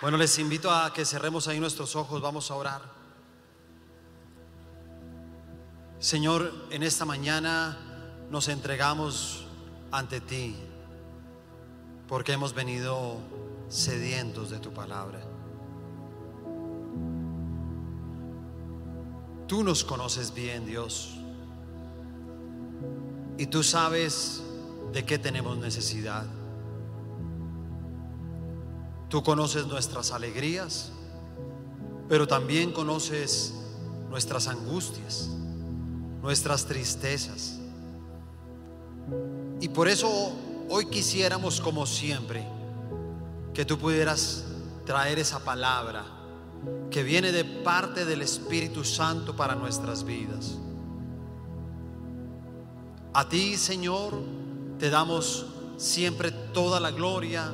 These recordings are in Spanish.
Bueno, les invito a que cerremos ahí nuestros ojos, vamos a orar. Señor, en esta mañana nos entregamos ante ti porque hemos venido sedientos de tu palabra. Tú nos conoces bien, Dios, y tú sabes de qué tenemos necesidad. Tú conoces nuestras alegrías, pero también conoces nuestras angustias, nuestras tristezas. Y por eso hoy quisiéramos, como siempre, que tú pudieras traer esa palabra que viene de parte del Espíritu Santo para nuestras vidas. A ti, Señor, te damos siempre toda la gloria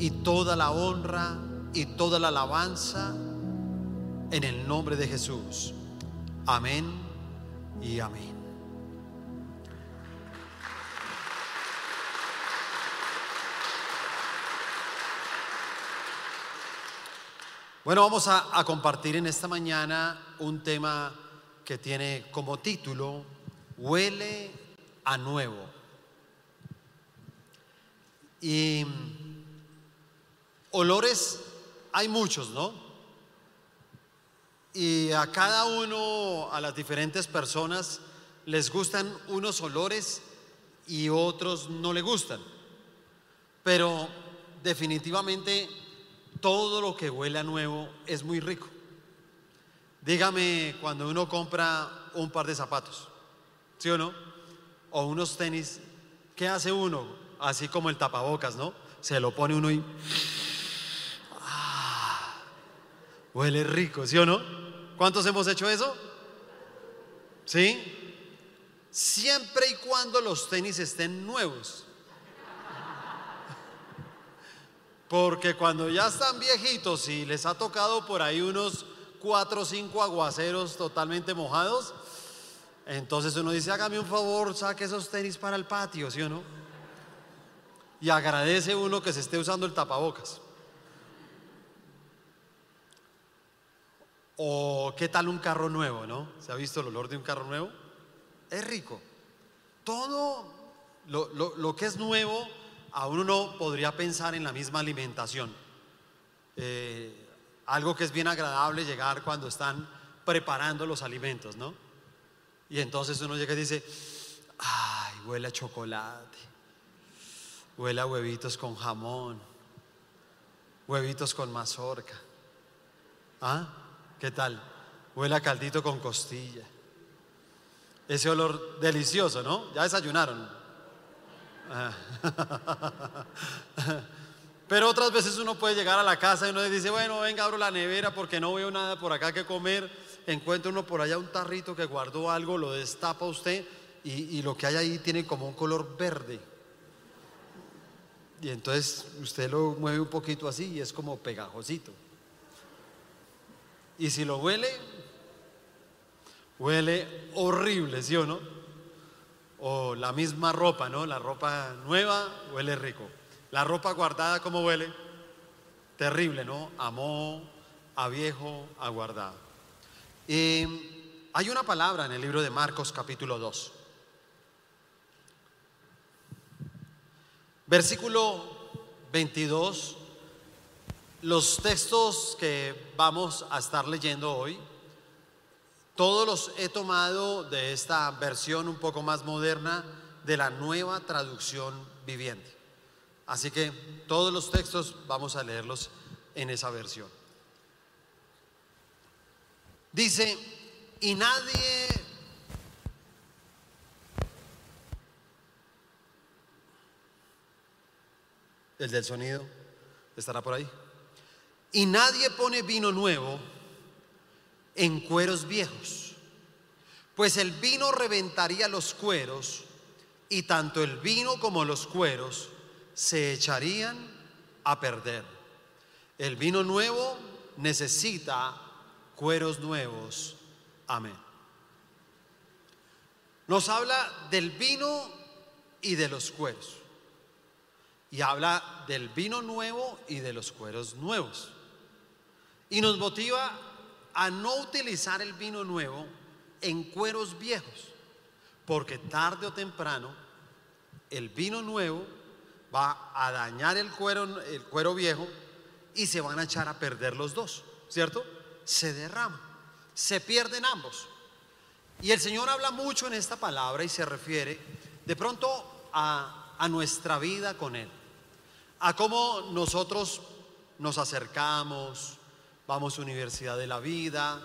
y toda la honra y toda la alabanza en el nombre de Jesús. Amén y amén. Bueno, vamos a, compartir en esta mañana un tema que tiene como título Huele a nuevo. Y olores hay muchos, ¿no? Y a cada uno, a las diferentes personas, les gustan unos olores y otros no le gustan. Pero definitivamente todo lo que huele a nuevo es muy rico. Dígame cuando uno compra un par de zapatos, ¿sí o no? O unos tenis, ¿qué hace uno? Así como el tapabocas, ¿no? Se lo pone uno y Huele rico, ¿sí o no? ¿Cuántos hemos hecho eso? ¿Sí? Siempre y cuando los tenis estén nuevos. Porque cuando ya están viejitos y les ha tocado por ahí unos cuatro o cinco aguaceros totalmente mojados, entonces uno dice, hágame un favor, saque esos tenis para el patio, ¿sí o no? Y agradece uno que se esté usando el tapabocas. O qué tal un carro nuevo, ¿no? ¿Se ha visto el olor de un carro nuevo? Es rico. Todo lo, lo, lo que es nuevo, a uno no podría pensar en la misma alimentación. Eh, algo que es bien agradable llegar cuando están preparando los alimentos, ¿no? Y entonces uno llega y dice, ay, huele chocolate, huele huevitos con jamón, huevitos con mazorca. ¿Ah? ¿Qué tal? Huele a caldito con costilla. Ese olor delicioso, ¿no? Ya desayunaron. Pero otras veces uno puede llegar a la casa y uno dice, bueno, venga, abro la nevera porque no veo nada por acá que comer. Encuentra uno por allá un tarrito que guardó algo, lo destapa usted y, y lo que hay ahí tiene como un color verde. Y entonces usted lo mueve un poquito así y es como pegajosito. Y si lo huele, huele horrible, ¿sí o no? O la misma ropa, ¿no? La ropa nueva huele rico. La ropa guardada, ¿cómo huele? Terrible, ¿no? A a viejo, a guardado. Y hay una palabra en el libro de Marcos capítulo 2. Versículo 22 los textos que vamos a estar leyendo hoy, todos los he tomado de esta versión un poco más moderna de la nueva traducción viviente. Así que todos los textos vamos a leerlos en esa versión. Dice, y nadie el del sonido estará por ahí. Y nadie pone vino nuevo en cueros viejos, pues el vino reventaría los cueros y tanto el vino como los cueros se echarían a perder. El vino nuevo necesita cueros nuevos. Amén. Nos habla del vino y de los cueros. Y habla del vino nuevo y de los cueros nuevos. Y nos motiva a no utilizar el vino nuevo en cueros viejos, porque tarde o temprano el vino nuevo va a dañar el cuero, el cuero viejo y se van a echar a perder los dos, ¿cierto? Se derrama, se pierden ambos. Y el Señor habla mucho en esta palabra y se refiere de pronto a, a nuestra vida con Él, a cómo nosotros nos acercamos, vamos a Universidad de la Vida,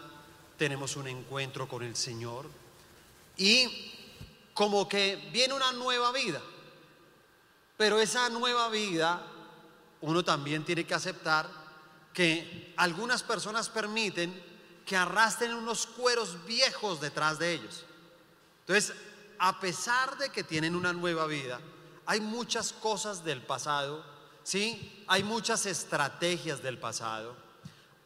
tenemos un encuentro con el Señor y como que viene una nueva vida. Pero esa nueva vida, uno también tiene que aceptar que algunas personas permiten que arrastren unos cueros viejos detrás de ellos. Entonces, a pesar de que tienen una nueva vida, hay muchas cosas del pasado, ¿sí? Hay muchas estrategias del pasado,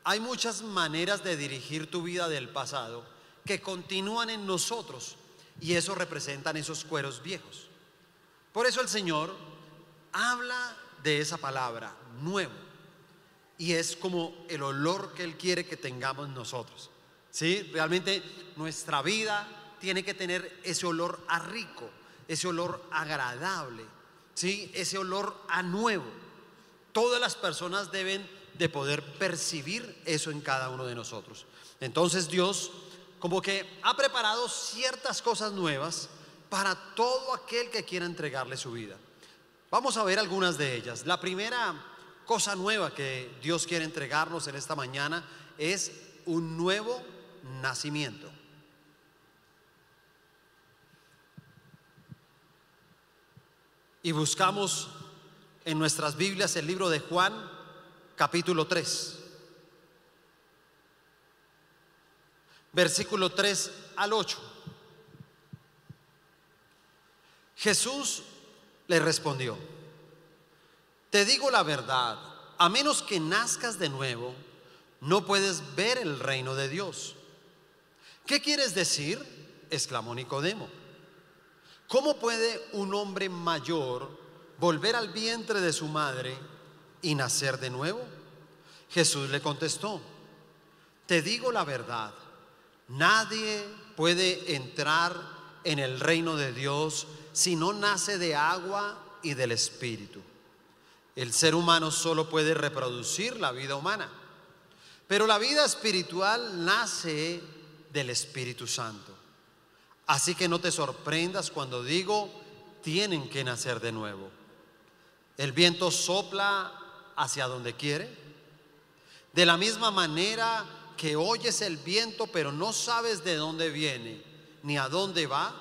hay muchas maneras de dirigir tu vida del pasado que continúan en nosotros y eso representan esos cueros viejos. Por eso el Señor habla de esa palabra, nuevo. Y es como el olor que Él quiere que tengamos nosotros. ¿Sí? Realmente nuestra vida tiene que tener ese olor a rico, ese olor agradable, ¿sí? Ese olor a nuevo. Todas las personas deben de poder percibir eso en cada uno de nosotros. Entonces Dios como que ha preparado ciertas cosas nuevas para todo aquel que quiera entregarle su vida. Vamos a ver algunas de ellas. La primera cosa nueva que Dios quiere entregarnos en esta mañana es un nuevo nacimiento. Y buscamos en nuestras Biblias el libro de Juan, capítulo 3, versículo 3 al 8. Jesús le respondió, te digo la verdad, a menos que nazcas de nuevo, no puedes ver el reino de Dios. ¿Qué quieres decir? exclamó Nicodemo. ¿Cómo puede un hombre mayor volver al vientre de su madre y nacer de nuevo? Jesús le contestó, te digo la verdad, nadie puede entrar en el reino de Dios si no nace de agua y del Espíritu. El ser humano solo puede reproducir la vida humana, pero la vida espiritual nace del Espíritu Santo. Así que no te sorprendas cuando digo, tienen que nacer de nuevo. El viento sopla hacia donde quiere. De la misma manera que oyes el viento, pero no sabes de dónde viene ni a dónde va,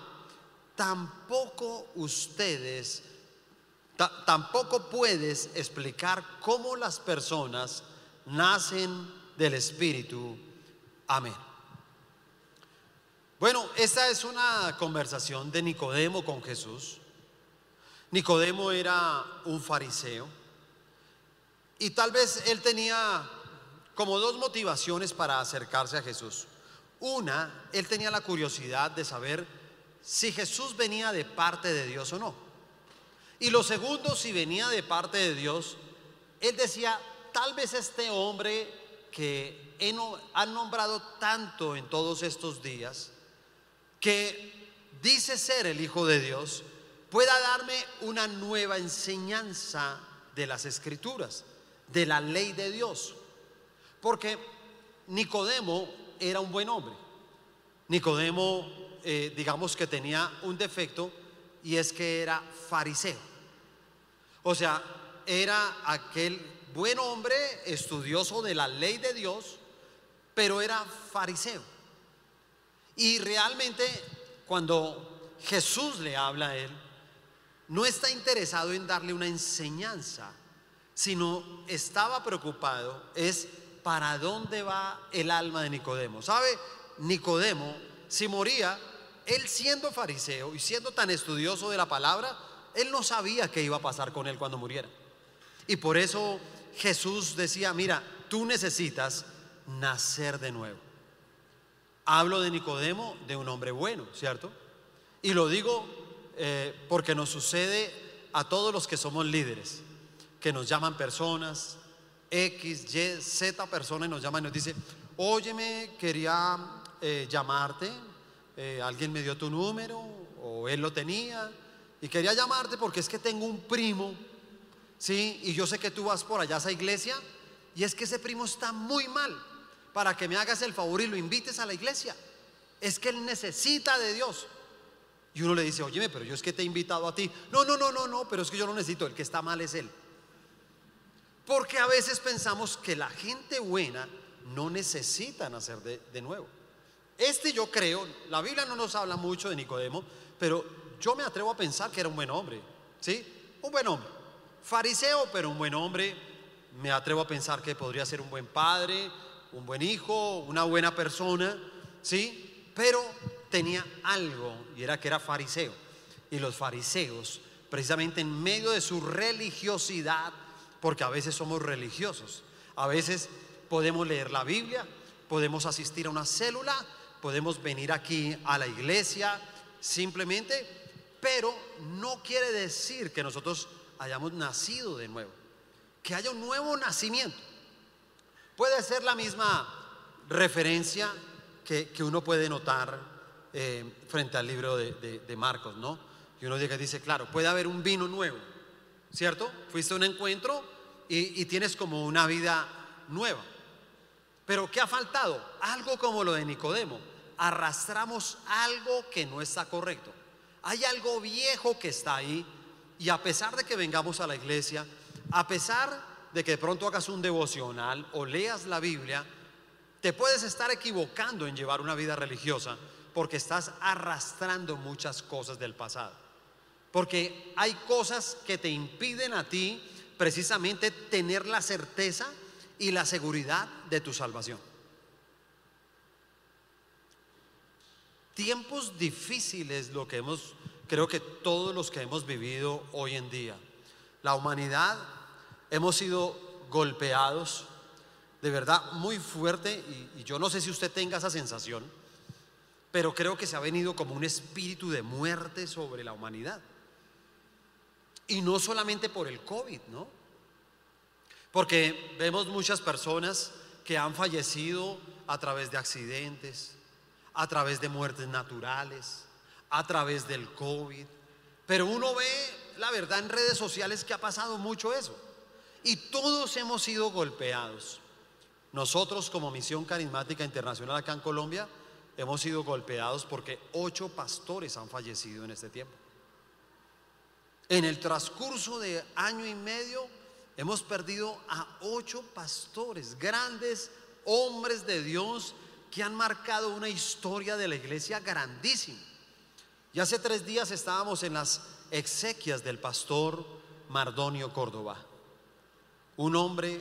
tampoco ustedes, tampoco puedes explicar cómo las personas nacen del Espíritu. Amén. Bueno, esta es una conversación de Nicodemo con Jesús. Nicodemo era un fariseo y tal vez él tenía como dos motivaciones para acercarse a Jesús. Una, él tenía la curiosidad de saber si Jesús venía de parte de Dios o no. Y lo segundo, si venía de parte de Dios, él decía, tal vez este hombre que han nombrado tanto en todos estos días, que dice ser el Hijo de Dios, pueda darme una nueva enseñanza de las escrituras, de la ley de Dios. Porque Nicodemo era un buen hombre. Nicodemo eh, digamos que tenía un defecto y es que era fariseo. O sea, era aquel buen hombre estudioso de la ley de Dios, pero era fariseo. Y realmente cuando Jesús le habla a él, no está interesado en darle una enseñanza, sino estaba preocupado es para dónde va el alma de Nicodemo. ¿Sabe? Nicodemo, si moría, él siendo fariseo y siendo tan estudioso de la palabra, él no sabía qué iba a pasar con él cuando muriera. Y por eso Jesús decía, mira, tú necesitas nacer de nuevo. Hablo de Nicodemo, de un hombre bueno, ¿cierto? Y lo digo eh, porque nos sucede a todos los que somos líderes, que nos llaman personas, X, Y, Z persona y nos llama y nos dice, óyeme, quería eh, llamarte, eh, alguien me dio tu número o él lo tenía y quería llamarte porque es que tengo un primo, ¿sí? Y yo sé que tú vas por allá a esa iglesia y es que ese primo está muy mal para que me hagas el favor y lo invites a la iglesia. Es que él necesita de Dios. Y uno le dice, óyeme, pero yo es que te he invitado a ti. No, no, no, no, no, pero es que yo no necesito, el que está mal es él. Porque a veces pensamos que la gente buena no necesita nacer de, nuevo. Este yo creo, la Biblia no nos habla mucho de Nicodemo, pero yo me atrevo a pensar que era un buen hombre, ¿sí? Un buen hombre. Fariseo, pero un buen hombre. Me atrevo a pensar que podría ser un buen padre, un buen hijo, una buena persona, ¿sí? Pero tenía algo y era que era fariseo. Y los fariseos, precisamente en medio de su religiosidad, porque a veces somos religiosos. A veces podemos leer la Biblia, podemos asistir a una célula, podemos venir aquí a la iglesia simplemente, pero no quiere decir que nosotros hayamos nacido de nuevo, que haya un nuevo nacimiento. Puede ser la misma referencia que, uno puede notar eh, frente al libro de, Marcos, ¿no? Y uno dice, claro, puede haber un vino nuevo, ¿cierto? Fuiste a un encuentro y, tienes como una vida nueva. Pero ¿qué ha faltado? Algo como lo de Nicodemo. Arrastramos algo que no está correcto. Hay algo viejo que está ahí y a pesar de que vengamos a la iglesia, a pesar de que de pronto hagas un devocional o leas la Biblia, te puedes estar equivocando en llevar una vida religiosa porque estás arrastrando muchas cosas del pasado. Porque hay cosas que te impiden a ti precisamente tener la certeza y la seguridad de tu salvación. Tiempos difíciles lo que hemos, creo que todos los que hemos vivido hoy en día. La humanidad hemos sido golpeados de verdad muy fuerte y, y yo no sé si usted tenga esa sensación, pero creo que se ha venido como un espíritu de muerte sobre la humanidad. Y no solamente por el COVID, ¿no? Porque vemos muchas personas que han fallecido a través de accidentes, a través de muertes naturales, a través del COVID. Pero uno ve la verdad en redes sociales que ha pasado mucho eso. Y todos hemos sido golpeados. Nosotros como Misión Carismática Internacional acá en Colombia hemos sido golpeados porque ocho pastores han fallecido en este tiempo. En el transcurso de año y medio hemos perdido a ocho pastores, grandes hombres de Dios que han marcado una historia de la iglesia grandísima. Y hace tres días estábamos en las exequias del pastor Mardonio Córdoba, un hombre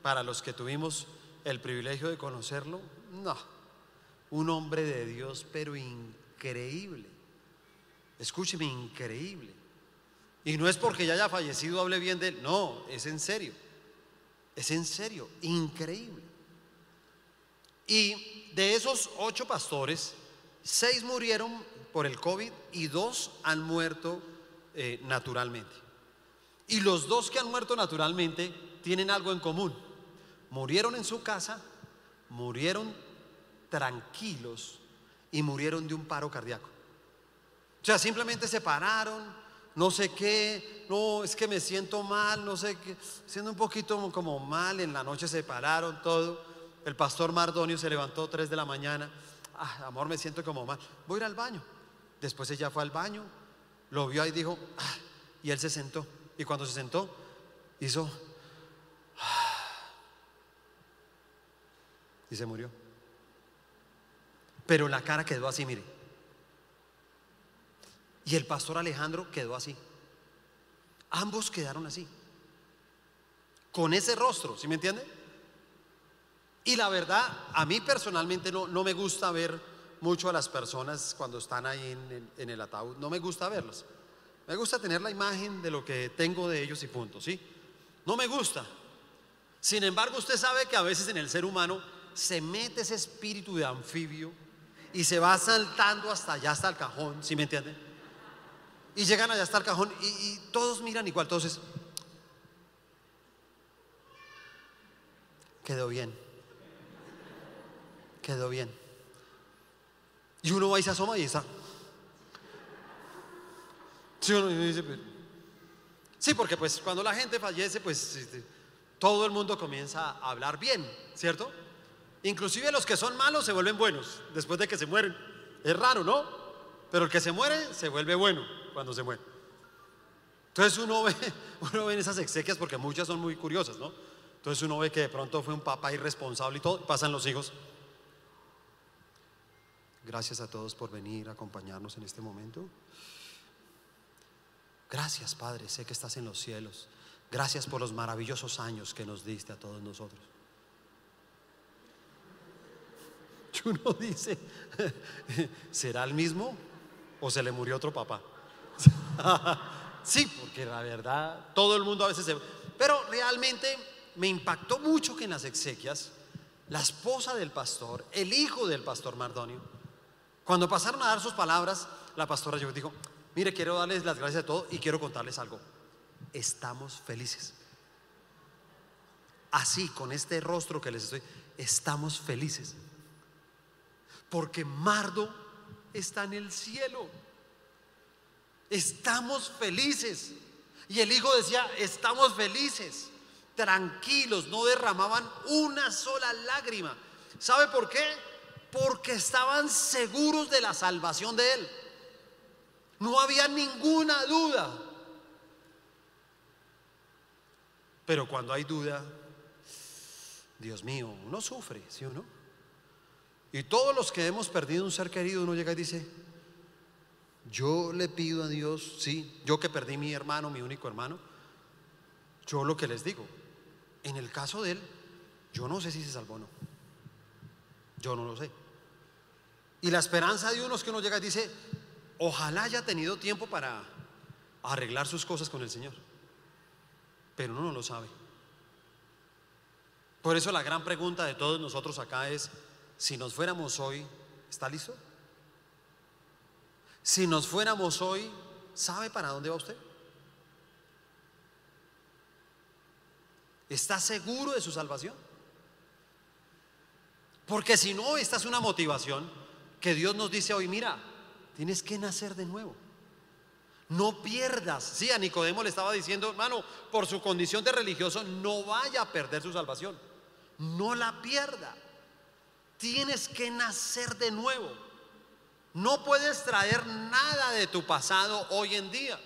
para los que tuvimos el privilegio de conocerlo, no, un hombre de Dios, pero increíble. Escúcheme, increíble. Y no es porque ya haya fallecido, hable bien de él. No, es en serio. Es en serio, increíble. Y de esos ocho pastores, seis murieron por el COVID y dos han muerto eh, naturalmente. Y los dos que han muerto naturalmente tienen algo en común. Murieron en su casa, murieron tranquilos y murieron de un paro cardíaco. O sea, simplemente se pararon, no sé qué, no, es que me siento mal, no sé qué, siendo un poquito como mal, en la noche se pararon todo. El pastor Mardonio se levantó tres de la mañana, ah, amor, me siento como mal, voy a ir al baño. Después ella fue al baño, lo vio ahí y dijo, ah, y él se sentó. Y cuando se sentó, hizo, ah, y se murió. Pero la cara quedó así, mire. Y el pastor Alejandro quedó así. Ambos quedaron así. Con ese rostro, ¿sí me entiende? Y la verdad, a mí personalmente no, no me gusta ver mucho a las personas cuando están ahí en, el ataúd. No me gusta verlos. Me gusta tener la imagen de lo que tengo de ellos y punto, ¿sí? No me gusta. Sin embargo, usted sabe que a veces en el ser humano se mete ese espíritu de anfibio y se va saltando hasta allá, hasta el cajón, ¿sí me entiende? Y llegan allá hasta el cajón y, todos miran igual. Entonces, quedó bien. Quedó bien. Y uno va y se asoma y está. Sí, sí, porque pues cuando la gente fallece, pues este, todo el mundo comienza a hablar bien, ¿cierto? Inclusive los que son malos se vuelven buenos después de que se mueren. Es raro, ¿no? Pero el que se muere se vuelve bueno cuando se muere. Entonces uno ve, uno ve en esas exequias porque muchas son muy curiosas, ¿no? Entonces uno ve que de pronto fue un papá irresponsable y todo, y pasan los hijos. Gracias a todos por venir a acompañarnos en este momento. Gracias, Padre, sé que estás en los cielos. Gracias por los maravillosos años que nos diste a todos nosotros. Uno dice, ¿será el mismo o se le murió otro papá? sí, porque la verdad, todo el mundo a veces se... Pero realmente me impactó mucho que en las exequias, la esposa del pastor, el hijo del pastor Mardonio, cuando pasaron a dar sus palabras, la pastora yo dijo, mire, quiero darles las gracias a todos y quiero contarles algo. Estamos felices. Así, con este rostro que les estoy, estamos felices. Porque Mardo está en el cielo. Estamos felices. Y el hijo decía, estamos felices, tranquilos, no derramaban una sola lágrima. ¿Sabe por qué? Porque estaban seguros de la salvación de él. No había ninguna duda. Pero cuando hay duda, Dios mío, uno sufre, ¿sí o no? Y todos los que hemos perdido un ser querido, uno llega y dice, yo le pido a Dios, sí, yo que perdí mi hermano, mi único hermano, yo lo que les digo, en el caso de él, yo no sé si se salvó o no. Yo no lo sé. Y la esperanza de unos que uno llega y dice, ojalá haya tenido tiempo para arreglar sus cosas con el Señor. Pero uno no lo sabe. Por eso la gran pregunta de todos nosotros acá es, si nos fuéramos hoy, ¿está listo? Si nos fuéramos hoy, ¿sabe para dónde va usted? ¿Está seguro de su salvación? Porque si no, esta es una motivación que Dios nos dice hoy, mira, tienes que nacer de nuevo. No pierdas. Sí, a Nicodemo le estaba diciendo, hermano, por su condición de religioso, no vaya a perder su salvación. No la pierda. Tienes que nacer de nuevo. No puedes traer nada de tu pasado hoy en día.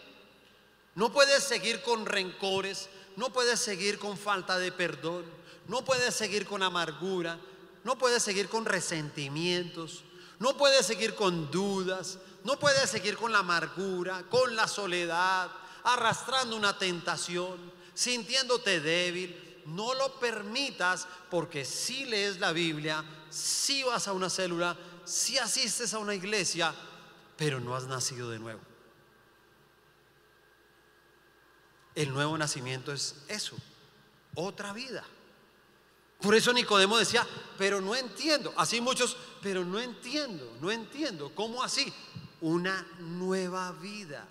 No puedes seguir con rencores, no puedes seguir con falta de perdón, no puedes seguir con amargura, no puedes seguir con resentimientos, no puedes seguir con dudas, no puedes seguir con la amargura, con la soledad, arrastrando una tentación, sintiéndote débil. No lo permitas porque si lees la Biblia, si vas a una célula, si asistes a una iglesia, pero no has nacido de nuevo. El nuevo nacimiento es eso, otra vida. Por eso Nicodemo decía, pero no entiendo. Así muchos, pero no entiendo, no entiendo. ¿Cómo así? Una nueva vida.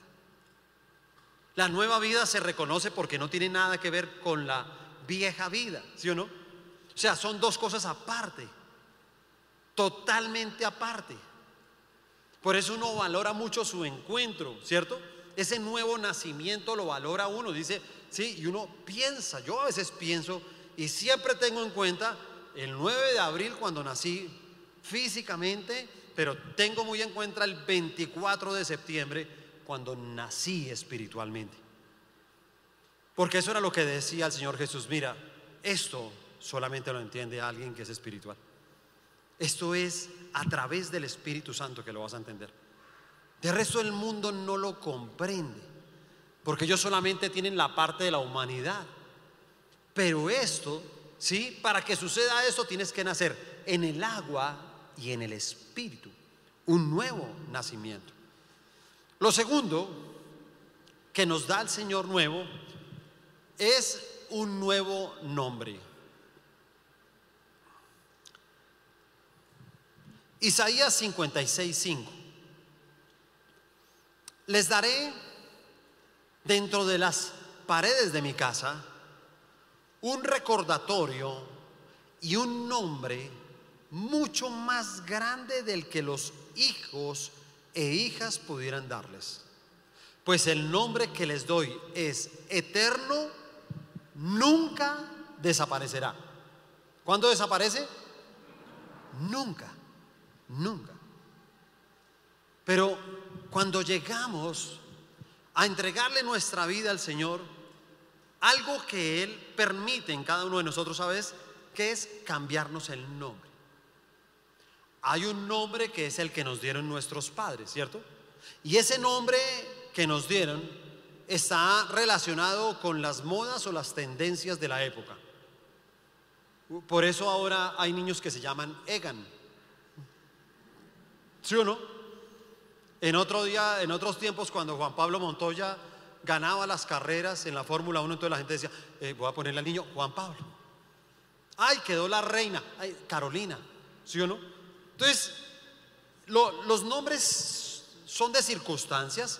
La nueva vida se reconoce porque no tiene nada que ver con la vieja vida, ¿sí o no? O sea, son dos cosas aparte, totalmente aparte. Por eso uno valora mucho su encuentro, ¿cierto? Ese nuevo nacimiento lo valora uno, dice, sí, y uno piensa, yo a veces pienso y siempre tengo en cuenta el 9 de abril cuando nací físicamente, pero tengo muy en cuenta el 24 de septiembre cuando nací espiritualmente. Porque eso era lo que decía el Señor Jesús, mira, esto solamente lo entiende alguien que es espiritual. Esto es a través del Espíritu Santo que lo vas a entender. De resto el mundo no lo comprende, porque ellos solamente tienen la parte de la humanidad. Pero esto, ¿sí? Para que suceda esto tienes que nacer en el agua y en el Espíritu, un nuevo nacimiento. Lo segundo que nos da el Señor nuevo es un nuevo nombre. Isaías 56, 5. Les daré dentro de las paredes de mi casa un recordatorio y un nombre mucho más grande del que los hijos e hijas pudieran darles. Pues el nombre que les doy es eterno, nunca desaparecerá. ¿Cuándo desaparece? Nunca, nunca. Pero cuando llegamos a entregarle nuestra vida al Señor, algo que Él permite en cada uno de nosotros, ¿sabes? Que es cambiarnos el nombre. Hay un nombre que es el que nos dieron nuestros padres, ¿cierto? Y ese nombre que nos dieron está relacionado con las modas o las tendencias de la época. Por eso ahora hay niños que se llaman Egan. ¿Sí o no? En otro día, en otros tiempos, cuando Juan Pablo Montoya ganaba las carreras en la Fórmula 1, entonces la gente decía, eh, voy a ponerle al niño Juan Pablo. Ay, quedó la reina, ay, Carolina, ¿sí o no? Entonces, los nombres son de circunstancias,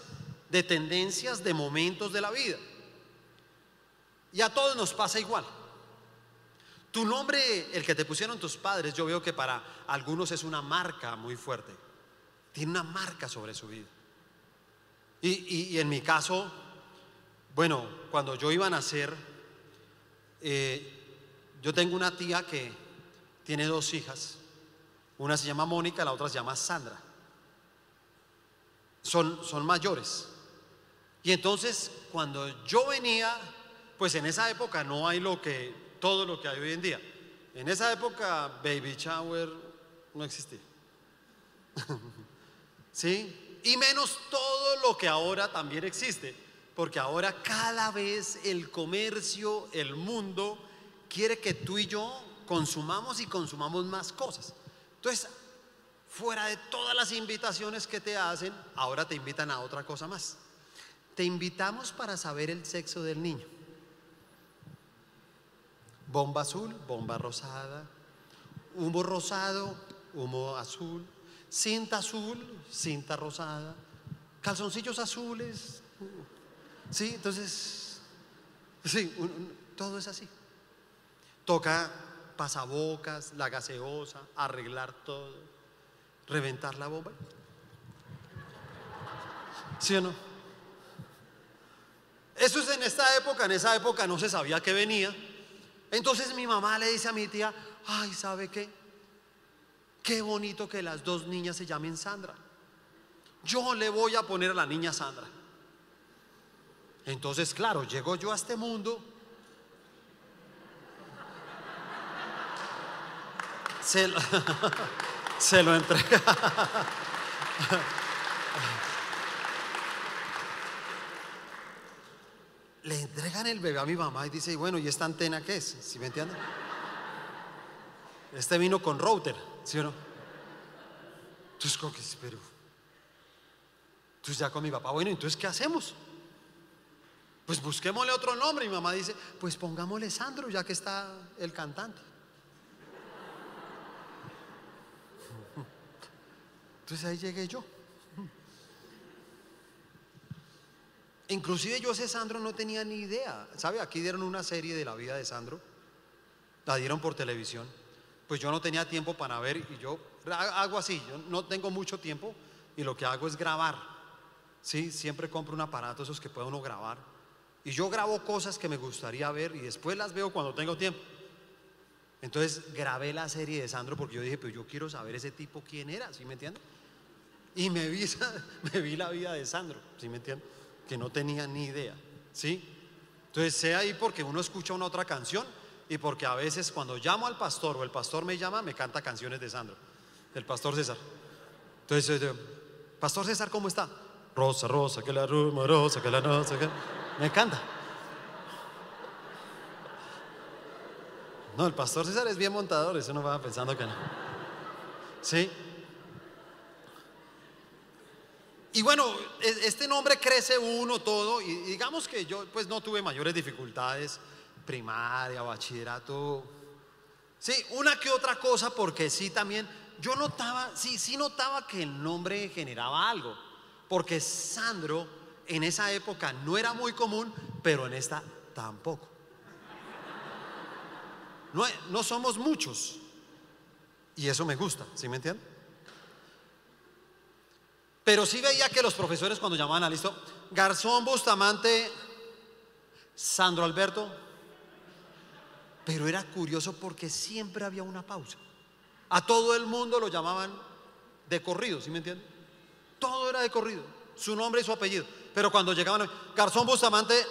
de tendencias, de momentos de la vida. Y a todos nos pasa igual. Tu nombre, el que te pusieron tus padres, yo veo que para algunos es una marca muy fuerte. Tiene una marca sobre su vida. Y, en mi caso, bueno, cuando yo iba a nacer, eh, yo tengo una tía que tiene dos hijas. Una se llama Mónica, la otra se llama Sandra. Son, son mayores. Y entonces cuando yo venía, pues en esa época no hay lo que, todo lo que hay hoy en día. En esa época baby shower no existía. ¿Sí? Y menos todo lo que ahora también existe. Porque ahora cada vez el comercio, el mundo, quiere que tú y yo consumamos y consumamos más cosas. Entonces, fuera de todas las invitaciones que te hacen, ahora te invitan a otra cosa más. Te invitamos para saber el sexo del niño. Bomba azul, bomba rosada, humo rosado, humo azul, cinta azul, cinta rosada, calzoncillos azules. Sí, entonces, sí, todo es así. Toca pasabocas, la gaseosa, arreglar todo, reventar la bomba. ¿Sí o no? Eso es en esta época, en esa época no se sabía que venía. Entonces mi mamá le dice a mi tía, ay, ¿sabe qué? Qué bonito que las dos niñas se llamen Sandra. Yo le voy a poner a la niña Sandra. Entonces, claro, llego yo a este mundo. Se lo, se lo entrega. le entregan el bebé a mi mamá y dice, bueno, ¿y esta antena qué es? ¿Sí me entienden? Este vino con router, ¿sí o no? Entonces, ¿cómo que pero? Entonces ya con mi papá, bueno, entonces, ¿qué hacemos? Pues busquémosle otro nombre. Y mi mamá dice, pues pongámosle Sandro, ya que está el cantante. Entonces ahí llegué yo. Inclusive yo ese Sandro no tenía ni idea. ¿Sabe? Aquí dieron una serie de la vida de Sandro. La dieron por televisión. Pues yo no tenía tiempo para ver y yo hago así. Yo no tengo mucho tiempo y lo que hago es grabar. Sí, siempre compro un aparato esos que puede uno grabar. Y yo grabo cosas que me gustaría ver y después las veo cuando tengo tiempo. Entonces grabé la serie de Sandro porque yo dije, pero yo quiero saber ese tipo quién era, ¿sí me entiendes? Y me vi, me vi la vida de Sandro, ¿sí me entiendes? que no tenía ni idea. ¿Sí? Entonces sé ahí porque uno escucha una otra canción y porque a veces cuando llamo al pastor o el pastor me llama, me canta canciones de Sandro, el pastor César. Entonces, Pastor César, ¿cómo está? Rosa, rosa, que la ruma, rosa, que la rosa, que... Me encanta. No, el pastor César es bien montador, eso no va pensando que no. ¿Sí? Y bueno, e, este nombre crece uno todo y digamos que yo pues no tuve mayores dificultades, primaria, bachillerato. Sí, una que otra cosa porque sí también yo notaba, sí, sí notaba que el nombre generaba algo, porque Sandro en esa época no era muy común, pero en esta tampoco. no, somos muchos. Y eso me gusta, ¿sí me entienden? Pero sí veía que los profesores cuando llamaban a listo, Garzón, Bustamante, Sandro Alberto, pero era curioso porque siempre había una pausa. A todo el mundo lo llamaban de corrido, ¿sí me entienden? Todo era de corrido, su nombre y su apellido. Pero cuando llegaban, Garzón Bustamante,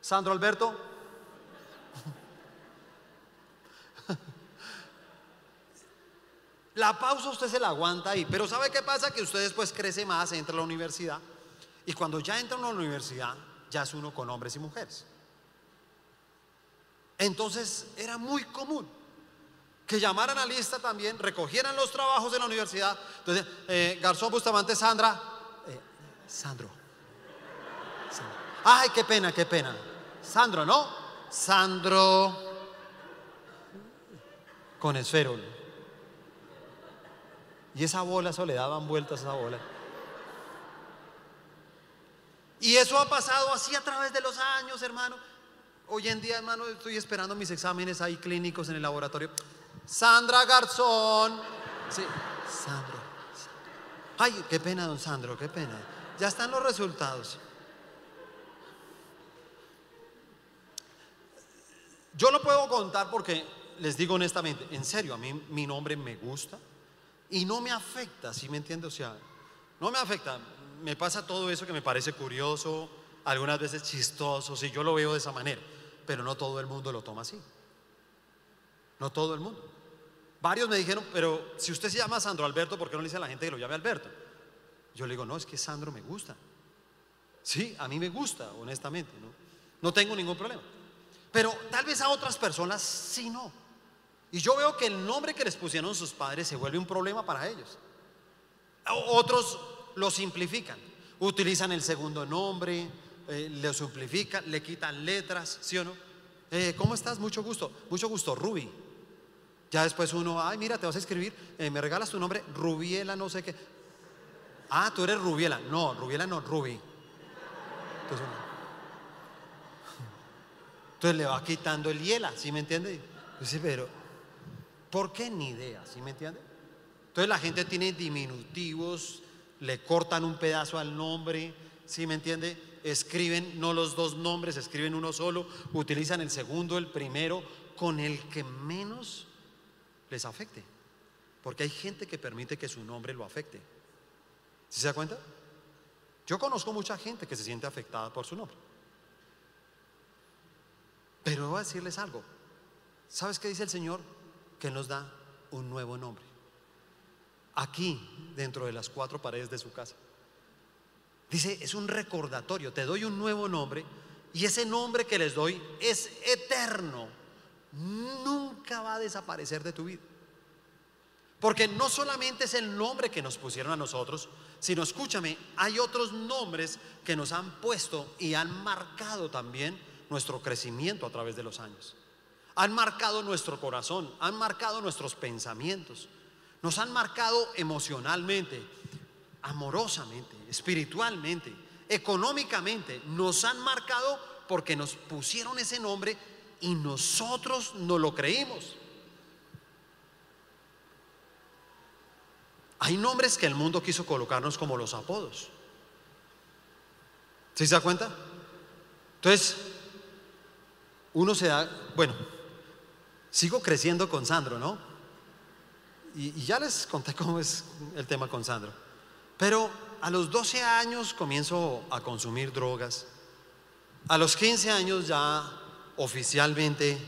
Sandro Alberto, La pausa usted se la aguanta ahí, pero ¿sabe qué pasa? Que usted después crece más, entra a la universidad y cuando ya entra a la universidad ya es uno con hombres y mujeres. Entonces era muy común que llamaran a lista también, recogieran los trabajos de la universidad. Entonces, eh, Garzón Bustamante, Sandra, eh, Sandro. Ay, qué pena, qué pena. Sandro, ¿no? Sandro con esfero. Y esa bola, eso le daban vueltas a esa bola. Y eso ha pasado así a través de los años, hermano. Hoy en día, hermano, estoy esperando mis exámenes ahí clínicos en el laboratorio. Sandra Garzón. Sí, Sandro. Ay, qué pena, don Sandro, qué pena. Ya están los resultados. Yo lo puedo contar porque les digo honestamente, en serio, a mí mi nombre me gusta. Y no me afecta, ¿sí me entiende? O sea, no me afecta. Me pasa todo eso que me parece curioso, algunas veces chistoso, si yo lo veo de esa manera, pero no todo el mundo lo toma así. No todo el mundo. Varios me dijeron, pero si usted se llama Sandro Alberto, ¿por qué no le dice a la gente que lo llame Alberto? Yo le digo, no, es que Sandro me gusta. Sí, a mí me gusta, honestamente, ¿no? No tengo ningún problema. Pero tal vez a otras personas sí no. Y yo veo que el nombre que les pusieron sus padres se vuelve un problema para ellos. Otros lo simplifican, utilizan el segundo nombre, eh, le simplifican, le quitan letras, ¿sí o no? Eh, ¿Cómo estás? Mucho gusto, mucho gusto, Ruby. Ya después uno, ay, mira, te vas a escribir, eh, me regalas tu nombre, Rubiela, no sé qué. Ah, tú eres Rubiela. No, Rubiela no, Ruby. Entonces, entonces le va quitando el hiela, ¿sí me entiende? Dice, pero ¿Por qué? Ni idea, ¿sí me entiende? Entonces la gente tiene diminutivos, le cortan un pedazo al nombre, ¿sí me entiende? Escriben no los dos nombres, escriben uno solo, utilizan el segundo, el primero, con el que menos les afecte. Porque hay gente que permite que su nombre lo afecte. ¿Sí se da cuenta? Yo conozco mucha gente que se siente afectada por su nombre. Pero voy a decirles algo. ¿Sabes qué dice el Señor? que nos da un nuevo nombre. Aquí, dentro de las cuatro paredes de su casa. Dice, es un recordatorio, te doy un nuevo nombre y ese nombre que les doy es eterno. Nunca va a desaparecer de tu vida. Porque no solamente es el nombre que nos pusieron a nosotros, sino escúchame, hay otros nombres que nos han puesto y han marcado también nuestro crecimiento a través de los años han marcado nuestro corazón, han marcado nuestros pensamientos, nos han marcado emocionalmente, amorosamente, espiritualmente, económicamente, nos han marcado porque nos pusieron ese nombre y nosotros no lo creímos. Hay nombres que el mundo quiso colocarnos como los apodos. ¿Sí se da cuenta? Entonces, uno se da, bueno, sigo creciendo con Sandro, ¿no? Y, ya les conté cómo es el tema con Sandro. Pero a los 12 años comienzo a consumir drogas. A los 15 años ya oficialmente,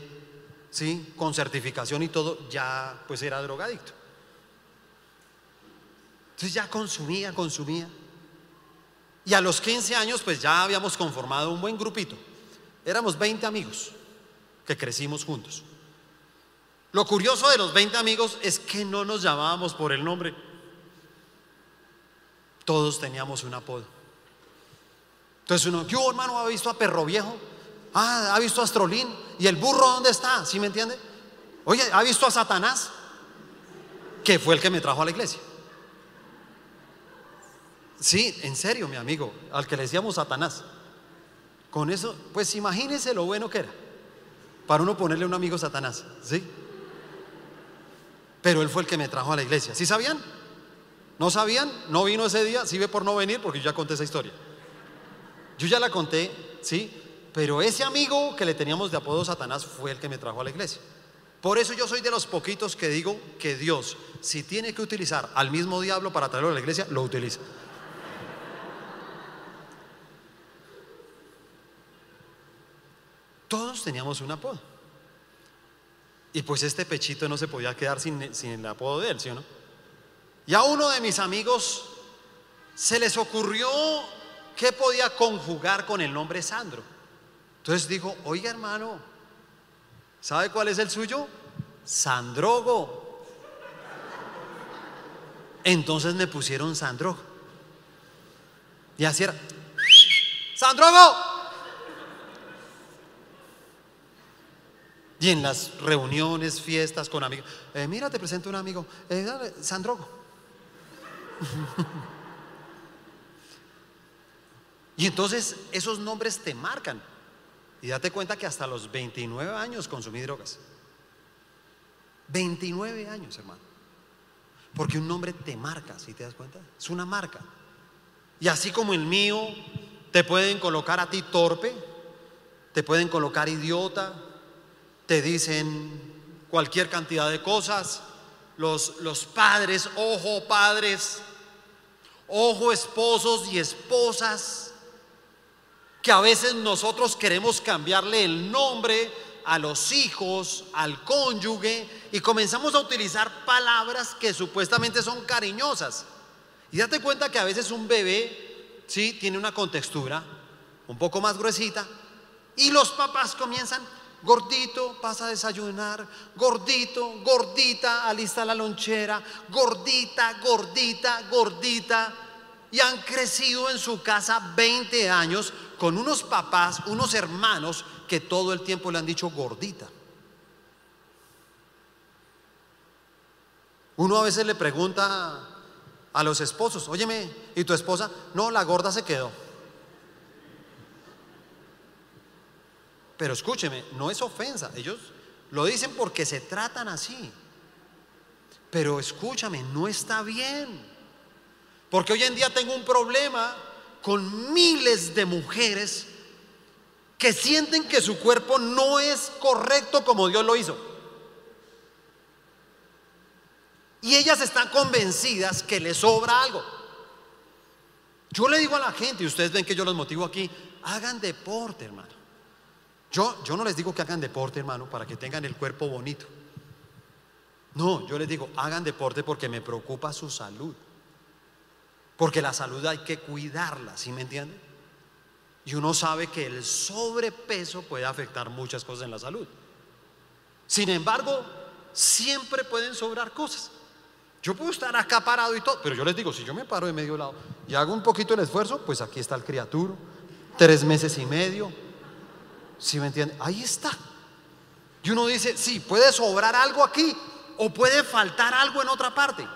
¿sí? Con certificación y todo, ya pues era drogadicto. Entonces ya consumía, consumía. Y a los 15 años pues ya habíamos conformado un buen grupito. Éramos 20 amigos que crecimos juntos. Lo curioso de los 20 amigos es que no nos llamábamos por el nombre. Todos teníamos un apodo. Entonces uno, ¿qué hermano? ¿Ha visto a Perro Viejo? Ah, ¿ha visto a Astrolín? ¿Y el burro dónde está? ¿Sí me entiende? Oye, ¿ha visto a Satanás? Que fue el que me trajo a la iglesia. Sí, en serio, mi amigo, al que le decíamos Satanás. Con eso, pues imagínese lo bueno que era. para uno ponerle un amigo Satanás, ¿sí? Pero él fue el que me trajo a la iglesia. ¿Sí sabían? ¿No sabían? ¿No vino ese día? Sí ve por no venir porque yo ya conté esa historia. Yo ya la conté, ¿sí? Pero ese amigo que le teníamos de apodo Satanás fue el que me trajo a la iglesia. Por eso yo soy de los poquitos que digo que Dios, si tiene que utilizar al mismo diablo para traerlo a la iglesia, lo utiliza. Todos teníamos un apodo. Y pues este pechito no se podía quedar sin, sin el apodo de él, ¿sí o no? Y a uno de mis amigos se les ocurrió que podía conjugar con el nombre Sandro. Entonces dijo, oiga hermano, ¿sabe cuál es el suyo? Sandrogo. Entonces me pusieron Sandrogo. Y así era, Sandrogo. Y en las reuniones, fiestas con amigos, eh, mira, te presento un amigo, eh, Sandrogo. y entonces esos nombres te marcan. Y date cuenta que hasta los 29 años consumí drogas. 29 años, hermano. Porque un nombre te marca, si te das cuenta? Es una marca. Y así como el mío, te pueden colocar a ti torpe, te pueden colocar idiota, te dicen cualquier cantidad de cosas. Los, los padres, ojo padres, ojo esposos y esposas, que a veces nosotros queremos cambiarle el nombre a los hijos, al cónyuge, y comenzamos a utilizar palabras que supuestamente son cariñosas. Y date cuenta que a veces un bebé, sí, tiene una contextura un poco más gruesita, y los papás comienzan, Gordito, pasa a desayunar. Gordito, gordita, alista la lonchera. Gordita, gordita, gordita. Y han crecido en su casa 20 años con unos papás, unos hermanos que todo el tiempo le han dicho gordita. Uno a veces le pregunta a los esposos, óyeme, ¿y tu esposa? No, la gorda se quedó. Pero escúcheme, no es ofensa. Ellos lo dicen porque se tratan así. Pero escúchame, no está bien. Porque hoy en día tengo un problema con miles de mujeres que sienten que su cuerpo no es correcto como Dios lo hizo. Y ellas están convencidas que les sobra algo. Yo le digo a la gente, y ustedes ven que yo los motivo aquí, hagan deporte, hermano. Yo, yo no les digo que hagan deporte, hermano, para que tengan el cuerpo bonito. No, yo les digo, hagan deporte porque me preocupa su salud. Porque la salud hay que cuidarla, ¿sí me entienden? Y uno sabe que el sobrepeso puede afectar muchas cosas en la salud. Sin embargo, siempre pueden sobrar cosas. Yo puedo estar acá parado y todo, pero yo les digo, si yo me paro de medio lado y hago un poquito el esfuerzo, pues aquí está el criaturo, tres meses y medio, ¿Sí me entiende? Ahí está. Y uno dice, sí, puede sobrar algo aquí o puede faltar algo en otra parte.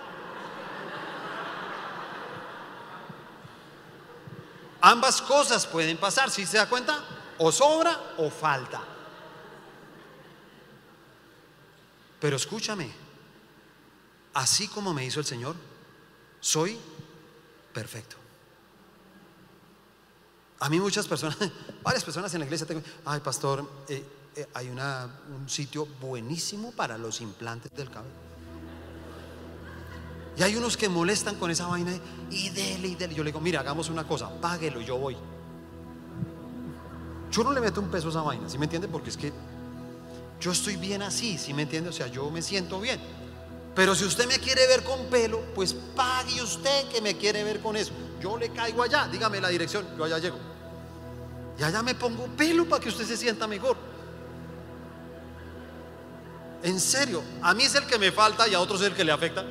Ambas cosas pueden pasar, si se da cuenta, o sobra o falta. Pero escúchame, así como me hizo el Señor, soy perfecto. A mí muchas personas, varias personas en la iglesia tengo, ay pastor, eh, eh, hay una, un sitio buenísimo para los implantes del cabello. Y hay unos que molestan con esa vaina y dele y dele. Yo le digo, mira, hagamos una cosa, páguelo, yo voy. Yo no le meto un peso a esa vaina, ¿sí me entiende? Porque es que yo estoy bien así, ¿sí me entiende? O sea, yo me siento bien. Pero si usted me quiere ver con pelo, pues pague usted que me quiere ver con eso. Yo le caigo allá, dígame la dirección, yo allá llego. Y allá me pongo pelo para que usted se sienta mejor. En serio, a mí es el que me falta y a otros es el que le afecta.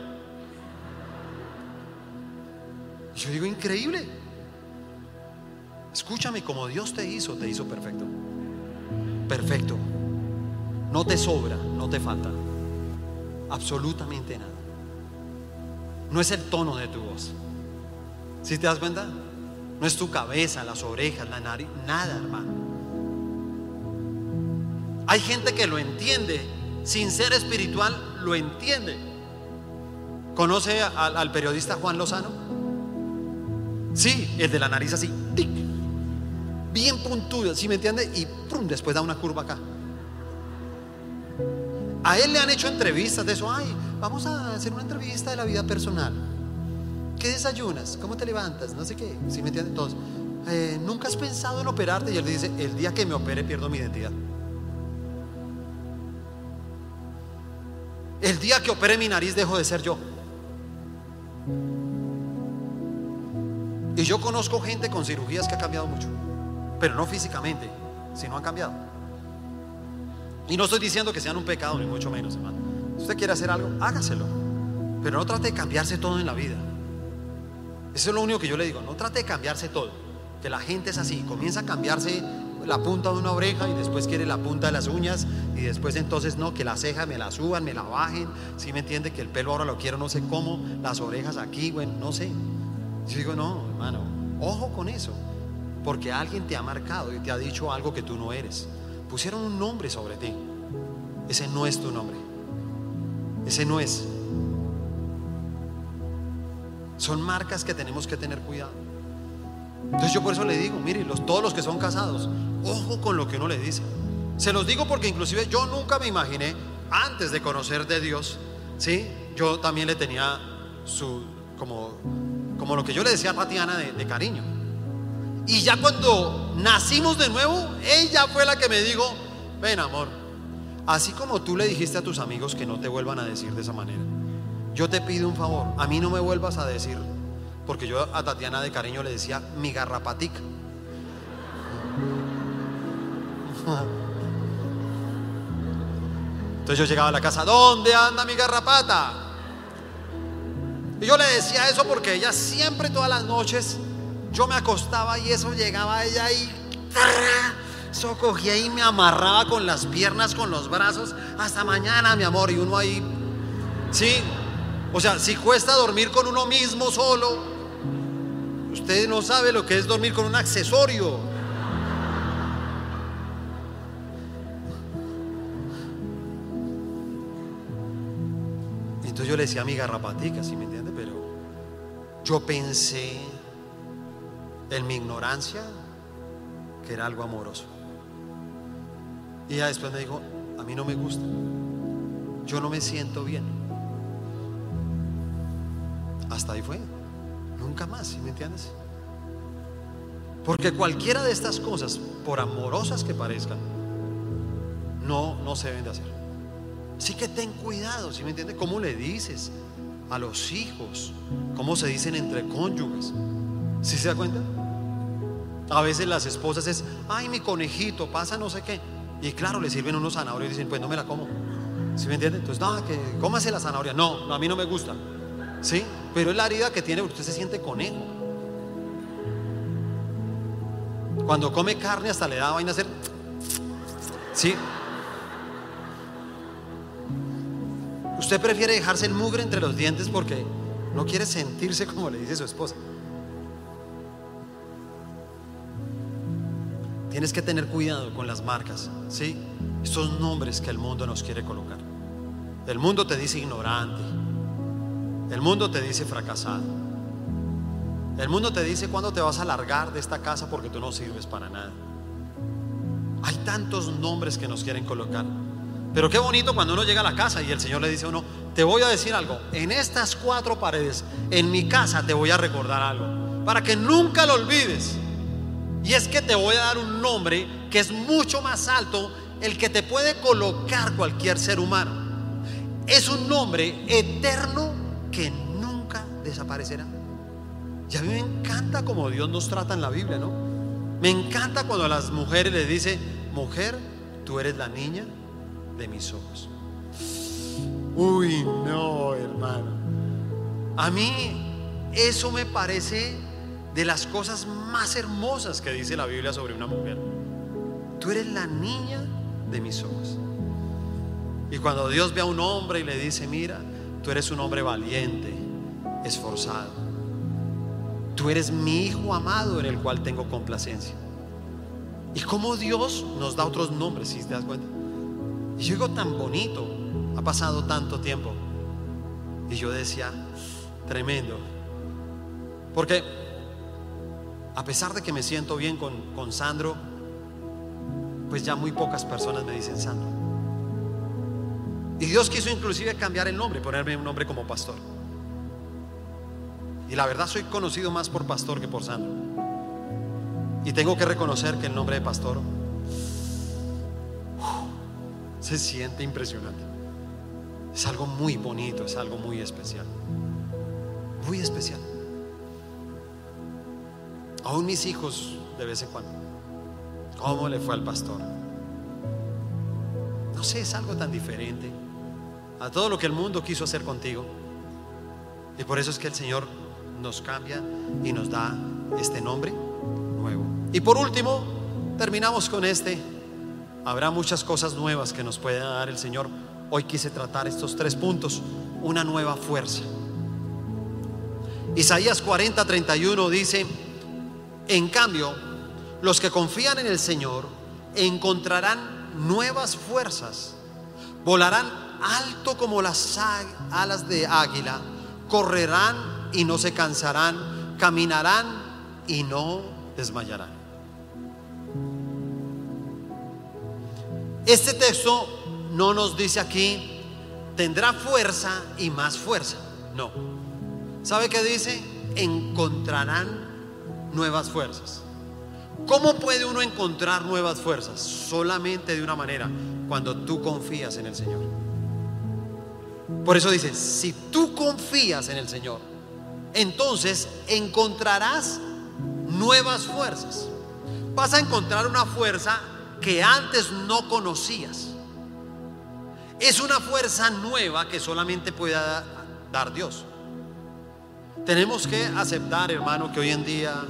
Yo digo, increíble. Escúchame, como Dios te hizo, te hizo perfecto. Perfecto. No te sobra, no te falta absolutamente nada. No es el tono de tu voz. Si te das cuenta? No es tu cabeza, las orejas, la nariz, nada, hermano. Hay gente que lo entiende, sin ser espiritual, lo entiende. ¿Conoce al, periodista Juan Lozano? Sí, el de la nariz así, bien puntudo, ¿sí me entiende? Y después da una curva acá. A él le han hecho entrevistas de eso, ay, vamos a hacer una entrevista de la vida personal. ¿Qué desayunas? ¿Cómo te levantas? No sé qué, ¿sí me entiende? Entonces, eh, ¿nunca has pensado en operarte? Y él dice, el día que me opere pierdo mi identidad. El día que opere mi nariz dejo de ser yo. Y yo conozco gente con cirugías que ha cambiado mucho, pero no físicamente, sino han cambiado. Y no estoy diciendo que sean un pecado, ni mucho menos, hermano. Si usted quiere hacer algo, hágaselo. Pero no trate de cambiarse todo en la vida. Eso es lo único que yo le digo. No trate de cambiarse todo. Que la gente es así. Comienza a cambiarse la punta de una oreja y después quiere la punta de las uñas y después entonces no, que la ceja me la suban, me la bajen. Si me entiende que el pelo ahora lo quiero no sé cómo, las orejas aquí, bueno, no sé. Yo digo, no, hermano, ojo con eso. Porque alguien te ha marcado y te ha dicho algo que tú no eres. Pusieron un nombre sobre ti. Ese no es tu nombre. Ese no es. Son marcas que tenemos que tener cuidado. Entonces yo por eso le digo, mire, todos los que son casados, ojo con lo que uno le dice. Se los digo porque inclusive yo nunca me imaginé, antes de conocer de Dios, ¿sí? Yo también le tenía su, como, como lo que yo le decía a Tatiana de, de cariño. Y ya cuando nacimos de nuevo, ella fue la que me dijo, ven amor, así como tú le dijiste a tus amigos que no te vuelvan a decir de esa manera, yo te pido un favor, a mí no me vuelvas a decir porque yo a Tatiana de cariño le decía mi garrapatica. Entonces yo llegaba a la casa, ¿dónde anda mi garrapata? Y yo le decía eso porque ella siempre todas las noches yo me acostaba y eso llegaba ella y eso cogía y me amarraba con las piernas, con los brazos, hasta mañana, mi amor, y uno ahí, sí, o sea, si cuesta dormir con uno mismo solo, Usted no sabe lo que es dormir con un accesorio. Entonces yo le decía a mi garrapatica, ¿sí me entiende? Pero yo pensé en mi ignorancia que era algo amoroso. Y ella después me dijo, a mí no me gusta. Yo no me siento bien. Hasta ahí fue. Nunca más, ¿sí me entiendes? Porque cualquiera de estas cosas, por amorosas que parezcan, no, no se deben de hacer. Así que ten cuidado, ¿sí me entiendes? ¿Cómo le dices a los hijos? ¿Cómo se dicen entre cónyuges? ¿Sí se da cuenta? A veces las esposas es, ay, mi conejito, pasa no sé qué. Y claro, le sirven unos zanahorios y dicen, pues no me la como. ¿Sí me entiende? Entonces, no, que cómase la zanahoria. No, a mí no me gusta. ¿Sí? Pero es la herida que tiene porque usted se siente conejo. Cuando come carne hasta le da vaina hacer. ¿Sí? Usted prefiere dejarse el mugre entre los dientes porque no quiere sentirse como le dice su esposa. Tienes que tener cuidado con las marcas, ¿sí? Estos nombres que el mundo nos quiere colocar. El mundo te dice ignorante, el mundo te dice fracasado. El mundo te dice cuándo te vas a largar de esta casa porque tú no sirves para nada. Hay tantos nombres que nos quieren colocar. Pero qué bonito cuando uno llega a la casa y el Señor le dice a uno, te voy a decir algo, en estas cuatro paredes, en mi casa te voy a recordar algo, para que nunca lo olvides. Y es que te voy a dar un nombre que es mucho más alto, el que te puede colocar cualquier ser humano. Es un nombre eterno que nunca desaparecerá. Y a mí me encanta como Dios nos trata en la Biblia, ¿no? Me encanta cuando a las mujeres les dice, mujer, tú eres la niña de mis ojos. Uy, no, hermano. A mí eso me parece de las cosas más hermosas que dice la Biblia sobre una mujer. Tú eres la niña de mis ojos. Y cuando Dios ve a un hombre y le dice, mira, Tú eres un hombre valiente, esforzado. Tú eres mi hijo amado en el cual tengo complacencia. Y como Dios nos da otros nombres, si te das cuenta. Y yo digo, tan bonito, ha pasado tanto tiempo. Y yo decía, tremendo. Porque a pesar de que me siento bien con, con Sandro, pues ya muy pocas personas me dicen Sandro. Y Dios quiso inclusive cambiar el nombre, ponerme un nombre como pastor. Y la verdad soy conocido más por pastor que por Sandro. Y tengo que reconocer que el nombre de pastor se siente impresionante. Es algo muy bonito, es algo muy especial. Muy especial. Aún mis hijos de vez en cuando. ¿Cómo le fue al pastor? No sé, es algo tan diferente a todo lo que el mundo quiso hacer contigo. Y por eso es que el Señor nos cambia y nos da este nombre nuevo. Y por último, terminamos con este. Habrá muchas cosas nuevas que nos puede dar el Señor. Hoy quise tratar estos tres puntos. Una nueva fuerza. Isaías 40, 31 dice, en cambio, los que confían en el Señor encontrarán nuevas fuerzas, volarán alto como las alas de águila, correrán y no se cansarán, caminarán y no desmayarán. Este texto no nos dice aquí, tendrá fuerza y más fuerza. No. ¿Sabe qué dice? Encontrarán nuevas fuerzas. ¿Cómo puede uno encontrar nuevas fuerzas? Solamente de una manera, cuando tú confías en el Señor. Por eso dice, si tú confías en el Señor, entonces encontrarás nuevas fuerzas. Vas a encontrar una fuerza que antes no conocías. Es una fuerza nueva que solamente puede dar Dios. Tenemos que aceptar, hermano, que hoy en día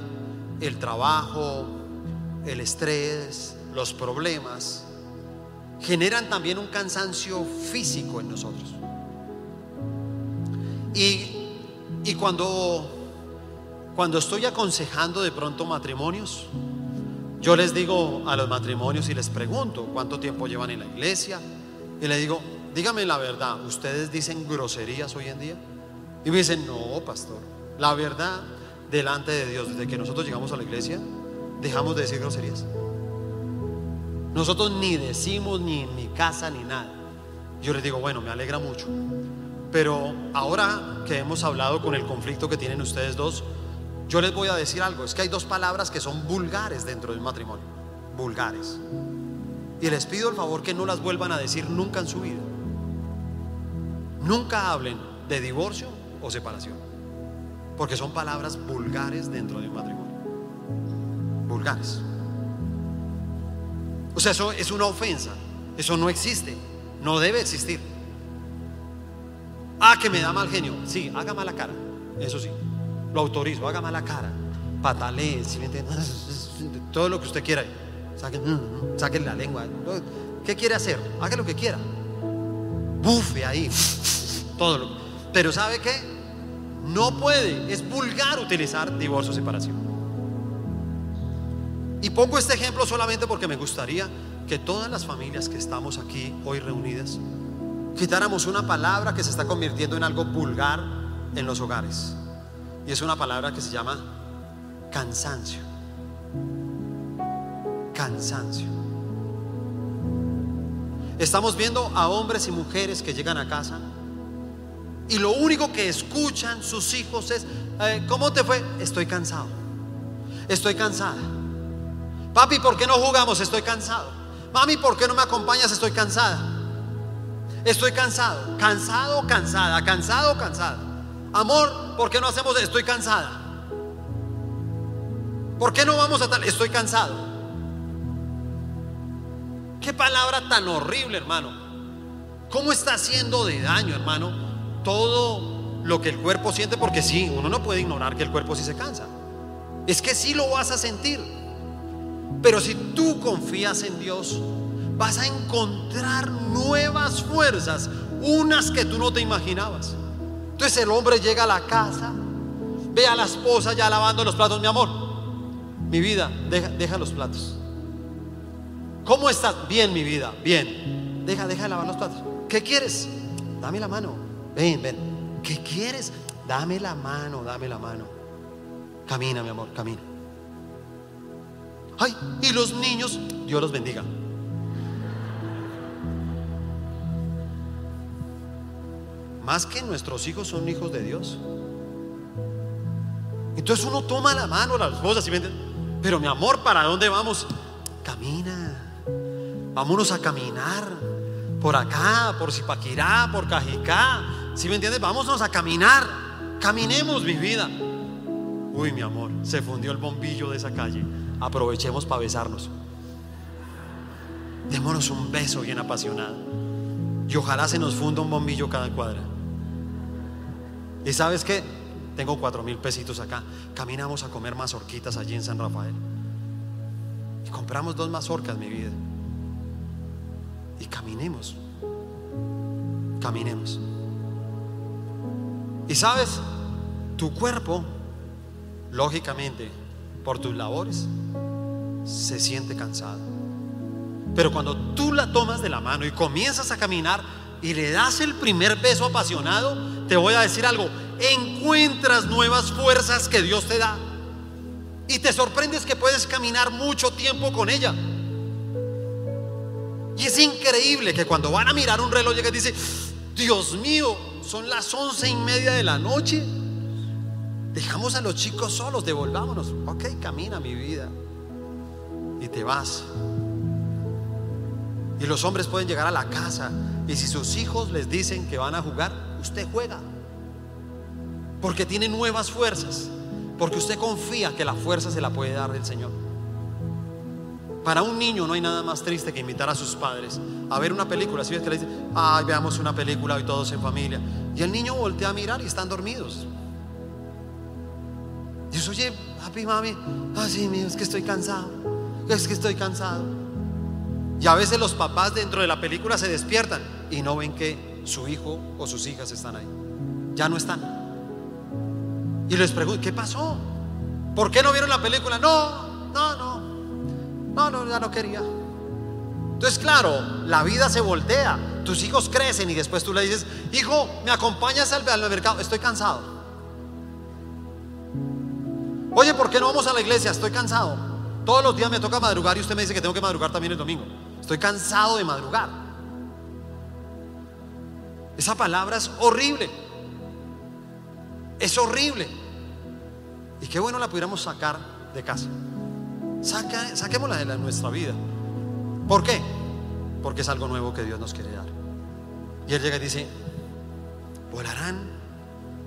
el trabajo, el estrés, los problemas, generan también un cansancio físico en nosotros. Y, y cuando, cuando estoy aconsejando de pronto matrimonios, yo les digo a los matrimonios y les pregunto cuánto tiempo llevan en la iglesia. Y les digo, dígame la verdad, ¿ustedes dicen groserías hoy en día? Y me dicen, no, pastor, la verdad delante de Dios, desde que nosotros llegamos a la iglesia, dejamos de decir groserías. Nosotros ni decimos ni en mi casa ni nada. Yo les digo, bueno, me alegra mucho. Pero ahora que hemos hablado con el conflicto que tienen ustedes dos, yo les voy a decir algo. Es que hay dos palabras que son vulgares dentro del matrimonio. Vulgares. Y les pido el favor que no las vuelvan a decir nunca en su vida. Nunca hablen de divorcio o separación. Porque son palabras vulgares dentro de un matrimonio. Vulgares. O sea, eso es una ofensa. Eso no existe. No debe existir. Ah, que me da mal genio. Sí, haga mala cara. Eso sí. Lo autorizo. Haga mala cara. Patalee. Todo lo que usted quiera. Saquen, la lengua. ¿Qué quiere hacer? Haga lo que quiera. Bufe ahí. Todo lo. Pero ¿sabe qué? No puede. Es vulgar utilizar divorcio separación. Y pongo este ejemplo solamente porque me gustaría que todas las familias que estamos aquí hoy reunidas quitáramos una palabra que se está convirtiendo en algo vulgar en los hogares. Y es una palabra que se llama cansancio. Cansancio. Estamos viendo a hombres y mujeres que llegan a casa y lo único que escuchan sus hijos es, eh, ¿cómo te fue? Estoy cansado. Estoy cansada. Papi, ¿por qué no jugamos? Estoy cansado. Mami, ¿por qué no me acompañas? Estoy cansada. Estoy cansado. Cansado, cansada. Cansado, cansada. Amor, ¿por qué no hacemos? Estoy cansada. ¿Por qué no vamos a tal? Estoy cansado. Qué palabra tan horrible, hermano. ¿Cómo está haciendo de daño, hermano? Todo lo que el cuerpo siente, porque sí, uno no puede ignorar que el cuerpo sí se cansa. Es que sí lo vas a sentir. Pero si tú confías en Dios, vas a encontrar nuevas fuerzas, unas que tú no te imaginabas. Entonces el hombre llega a la casa, ve a la esposa ya lavando los platos, mi amor, mi vida, deja, deja los platos. ¿Cómo estás? Bien, mi vida, bien. deja, deja de lavar los platos. ¿Qué quieres? Dame la mano. Ven, ven. ¿Qué quieres? Dame la mano, dame la mano. Camina, mi amor, camina. Ay, y los niños, Dios los bendiga. Más que nuestros hijos son hijos de Dios. Entonces uno toma la mano a la esposa, ¿sí pero mi amor, ¿para dónde vamos? Camina. Vámonos a caminar. Por acá, por Zipaquirá, por Cajicá. ¿Sí me entiendes? Vámonos a caminar. Caminemos mi vida. Uy, mi amor, se fundió el bombillo de esa calle. Aprovechemos para besarnos. Démonos un beso bien apasionado. Y ojalá se nos funda un bombillo cada cuadra. ¿Y sabes qué? Tengo cuatro mil pesitos acá. Caminamos a comer mazorquitas allí en San Rafael. Y compramos dos mazorcas, mi vida. Y caminemos. Caminemos. Y sabes, tu cuerpo, lógicamente, por tus labores, se siente cansado. Pero cuando tú la tomas de la mano y comienzas a caminar y le das el primer beso apasionado, te voy a decir algo, encuentras nuevas fuerzas que Dios te da. Y te sorprendes que puedes caminar mucho tiempo con ella. Y es increíble que cuando van a mirar un reloj llega y dice, Dios mío, son las once y media de la noche. Dejamos a los chicos solos, devolvámonos. Ok, camina mi vida. Y te vas. Y los hombres pueden llegar a la casa y si sus hijos les dicen que van a jugar, usted juega. Porque tiene nuevas fuerzas. Porque usted confía que la fuerza se la puede dar el Señor. Para un niño no hay nada más triste que invitar a sus padres a ver una película. Si ves que le dice, ay, veamos una película hoy todos en familia. Y el niño voltea a mirar y están dormidos. Dios, oye, papi, mami, ay, mío, es que estoy cansado. Es que estoy cansado. Y a veces los papás dentro de la película se despiertan y no ven que su hijo o sus hijas están ahí. Ya no están. Y les pregunto, ¿qué pasó? ¿Por qué no vieron la película? No, no, no. No, no, ya no quería. Entonces, claro, la vida se voltea. Tus hijos crecen y después tú le dices, hijo, ¿me acompañas al, al mercado? Estoy cansado. Oye, ¿por qué no vamos a la iglesia? Estoy cansado. Todos los días me toca madrugar y usted me dice que tengo que madrugar también el domingo. Estoy cansado de madrugar. Esa palabra es horrible. Es horrible. Y qué bueno la pudiéramos sacar de casa. Saca, saquémosla de nuestra vida. ¿Por qué? Porque es algo nuevo que Dios nos quiere dar. Y Él llega y dice, volarán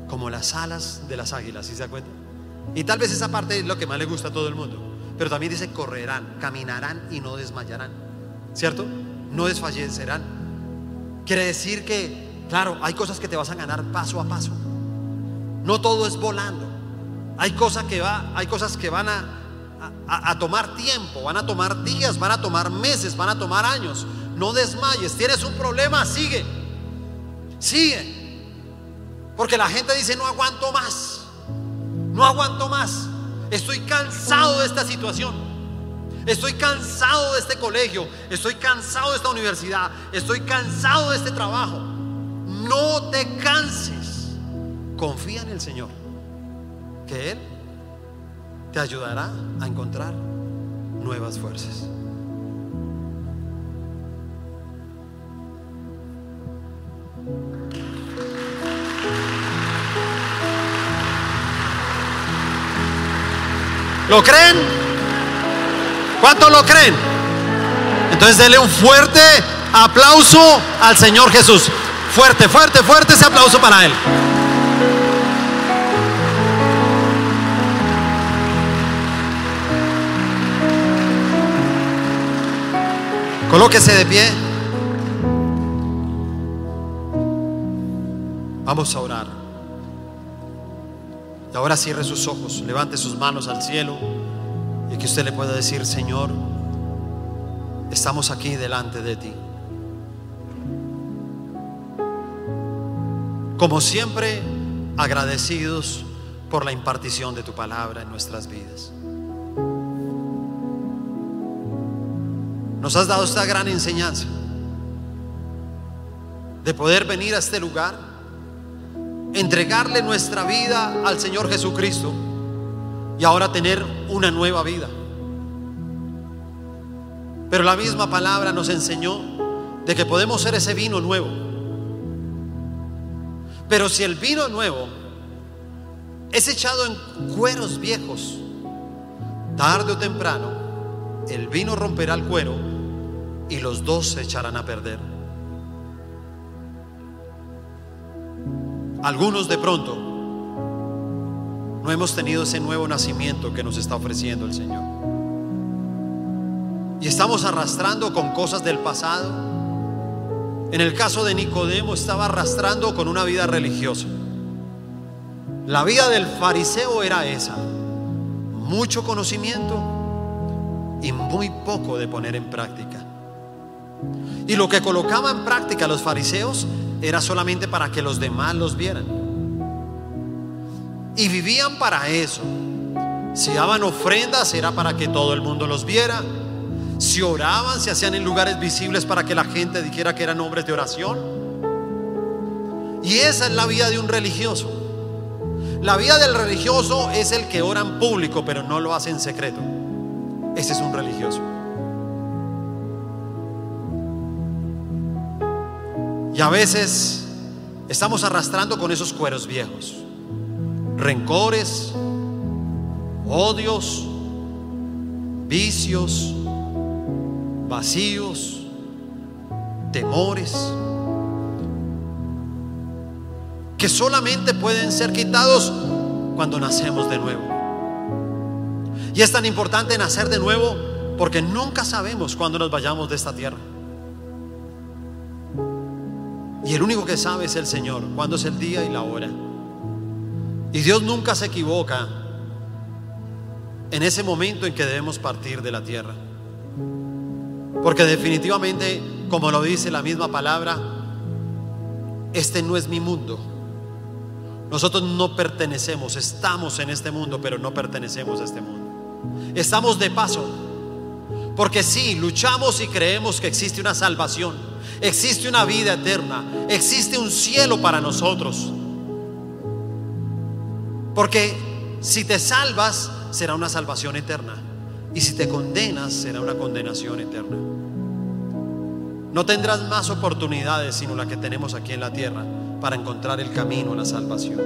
como las alas de las águilas, ¿sí se da cuenta? Y tal vez esa parte es lo que más le gusta a todo el mundo. Pero también dice, correrán, caminarán y no desmayarán. ¿Cierto? No desfallecerán. Quiere decir que, claro, hay cosas que te vas a ganar paso a paso. No todo es volando. Hay cosas que, va, hay cosas que van a, a, a tomar tiempo, van a tomar días, van a tomar meses, van a tomar años. No desmayes. Tienes un problema, sigue. Sigue. Porque la gente dice, no aguanto más. No aguanto más. Estoy cansado de esta situación. Estoy cansado de este colegio, estoy cansado de esta universidad, estoy cansado de este trabajo. No te canses. Confía en el Señor, que Él te ayudará a encontrar nuevas fuerzas. ¿Lo creen? ¿Cuántos lo creen? Entonces denle un fuerte aplauso al Señor Jesús. Fuerte, fuerte, fuerte ese aplauso para Él. Colóquese de pie. Vamos a orar. Y ahora cierre sus ojos, levante sus manos al cielo y que usted le pueda decir, Señor, estamos aquí delante de ti. Como siempre, agradecidos por la impartición de tu palabra en nuestras vidas. Nos has dado esta gran enseñanza de poder venir a este lugar, entregarle nuestra vida al Señor Jesucristo y ahora tener una nueva vida. Pero la misma palabra nos enseñó de que podemos ser ese vino nuevo. Pero si el vino nuevo es echado en cueros viejos, tarde o temprano, el vino romperá el cuero y los dos se echarán a perder. Algunos de pronto no hemos tenido ese nuevo nacimiento que nos está ofreciendo el Señor. Y estamos arrastrando con cosas del pasado. En el caso de Nicodemo estaba arrastrando con una vida religiosa. La vida del fariseo era esa. Mucho conocimiento y muy poco de poner en práctica. Y lo que colocaba en práctica los fariseos era solamente para que los demás los vieran. Y vivían para eso. Si daban ofrendas era para que todo el mundo los viera. Si oraban, se hacían en lugares visibles para que la gente dijera que eran hombres de oración. Y esa es la vida de un religioso. La vida del religioso es el que ora en público, pero no lo hace en secreto. Ese es un religioso. Y a veces estamos arrastrando con esos cueros viejos. Rencores, odios, vicios, vacíos, temores, que solamente pueden ser quitados cuando nacemos de nuevo. Y es tan importante nacer de nuevo porque nunca sabemos cuándo nos vayamos de esta tierra. Y el único que sabe es el Señor, cuándo es el día y la hora. Y Dios nunca se equivoca en ese momento en que debemos partir de la tierra. Porque definitivamente, como lo dice la misma palabra, este no es mi mundo. Nosotros no pertenecemos, estamos en este mundo, pero no pertenecemos a este mundo. Estamos de paso. Porque sí, luchamos y creemos que existe una salvación, existe una vida eterna, existe un cielo para nosotros. Porque si te salvas, será una salvación eterna. Y si te condenas, será una condenación eterna. No tendrás más oportunidades sino la que tenemos aquí en la tierra para encontrar el camino a la salvación.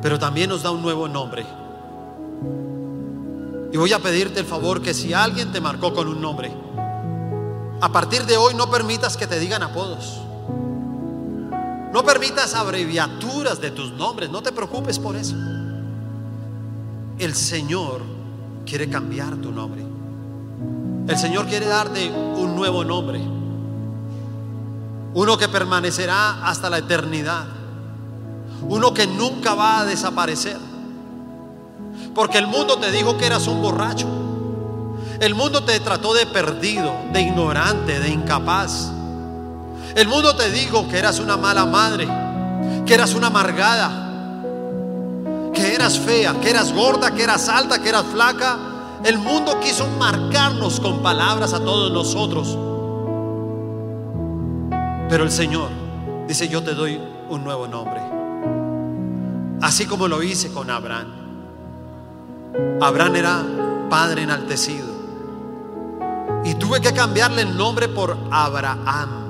Pero también nos da un nuevo nombre. Y voy a pedirte el favor que si alguien te marcó con un nombre, a partir de hoy no permitas que te digan apodos. No permitas abreviaturas de tus nombres, no te preocupes por eso. El Señor quiere cambiar tu nombre. El Señor quiere darte un nuevo nombre. Uno que permanecerá hasta la eternidad. Uno que nunca va a desaparecer. Porque el mundo te dijo que eras un borracho. El mundo te trató de perdido, de ignorante, de incapaz. El mundo te dijo que eras una mala madre, que eras una amargada, que eras fea, que eras gorda, que eras alta, que eras flaca. El mundo quiso marcarnos con palabras a todos nosotros. Pero el Señor dice, yo te doy un nuevo nombre. Así como lo hice con Abraham. Abraham era padre enaltecido. Y tuve que cambiarle el nombre por Abraham,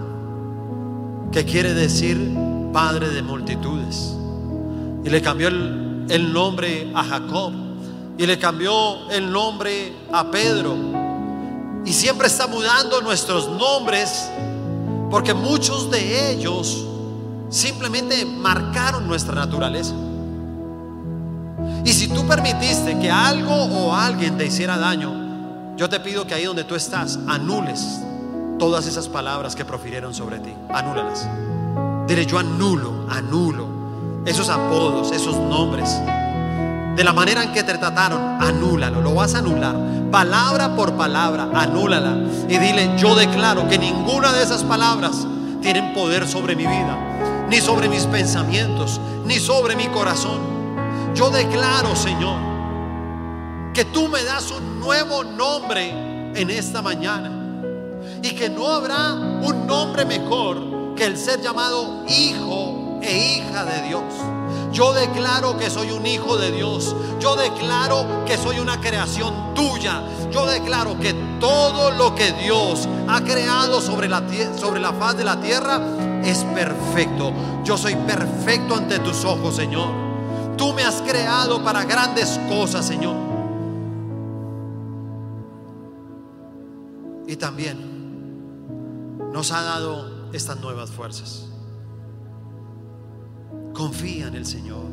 que quiere decir padre de multitudes. Y le cambió el, el nombre a Jacob. Y le cambió el nombre a Pedro. Y siempre está mudando nuestros nombres porque muchos de ellos simplemente marcaron nuestra naturaleza. Y si tú permitiste que algo o alguien te hiciera daño, yo te pido que ahí donde tú estás, anules todas esas palabras que profirieron sobre ti. Anúlalas. Dile, yo anulo, anulo esos apodos, esos nombres. De la manera en que te trataron, anúlalo, lo vas a anular. Palabra por palabra, anúlala. Y dile, yo declaro que ninguna de esas palabras tienen poder sobre mi vida, ni sobre mis pensamientos, ni sobre mi corazón. Yo declaro, Señor, que tú me das un nuevo nombre en esta mañana. Y que no habrá un nombre mejor que el ser llamado hijo e hija de Dios. Yo declaro que soy un hijo de Dios. Yo declaro que soy una creación tuya. Yo declaro que todo lo que Dios ha creado sobre la, sobre la faz de la tierra es perfecto. Yo soy perfecto ante tus ojos, Señor. Tú me has creado para grandes cosas, Señor. Y también nos ha dado estas nuevas fuerzas. Confía en el Señor.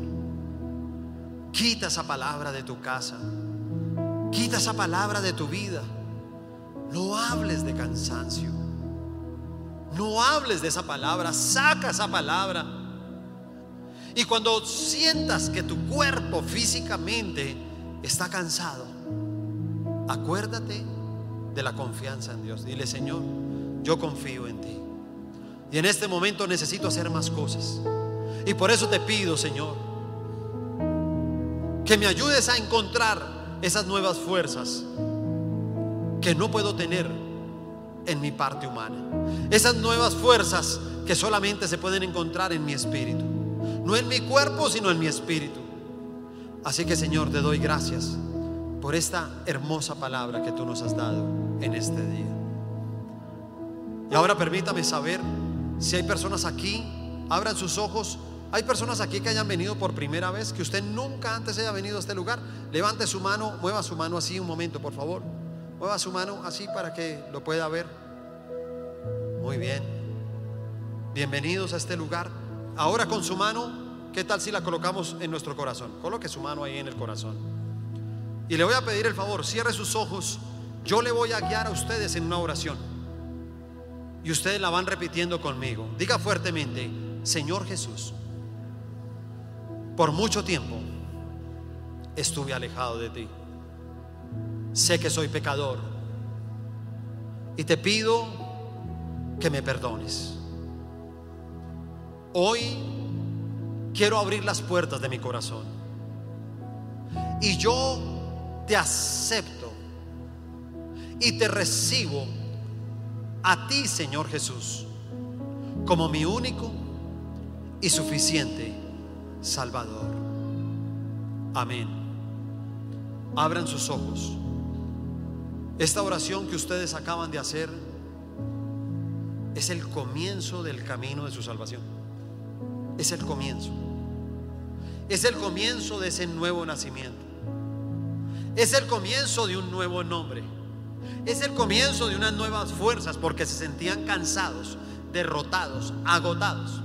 Quita esa palabra de tu casa. Quita esa palabra de tu vida. No hables de cansancio. No hables de esa palabra. Saca esa palabra. Y cuando sientas que tu cuerpo físicamente está cansado, acuérdate de la confianza en Dios. Dile, Señor, yo confío en ti. Y en este momento necesito hacer más cosas. Y por eso te pido, Señor, que me ayudes a encontrar esas nuevas fuerzas que no puedo tener en mi parte humana. Esas nuevas fuerzas que solamente se pueden encontrar en mi espíritu. No en mi cuerpo, sino en mi espíritu. Así que Señor, te doy gracias por esta hermosa palabra que tú nos has dado en este día. Y ahora permítame saber si hay personas aquí, abran sus ojos hay personas aquí que hayan venido por primera vez, que usted nunca antes haya venido a este lugar. Levante su mano, mueva su mano así un momento, por favor. Mueva su mano así para que lo pueda ver. Muy bien. Bienvenidos a este lugar. Ahora con su mano, ¿qué tal si la colocamos en nuestro corazón? Coloque su mano ahí en el corazón. Y le voy a pedir el favor, cierre sus ojos. Yo le voy a guiar a ustedes en una oración. Y ustedes la van repitiendo conmigo. Diga fuertemente, Señor Jesús por mucho tiempo estuve alejado de ti. Sé que soy pecador y te pido que me perdones. Hoy quiero abrir las puertas de mi corazón y yo te acepto y te recibo a ti, Señor Jesús, como mi único y suficiente Salvador. Amén. Abran sus ojos. Esta oración que ustedes acaban de hacer es el comienzo del camino de su salvación. Es el comienzo. Es el comienzo de ese nuevo nacimiento. Es el comienzo de un nuevo nombre. Es el comienzo de unas nuevas fuerzas porque se sentían cansados, derrotados, agotados.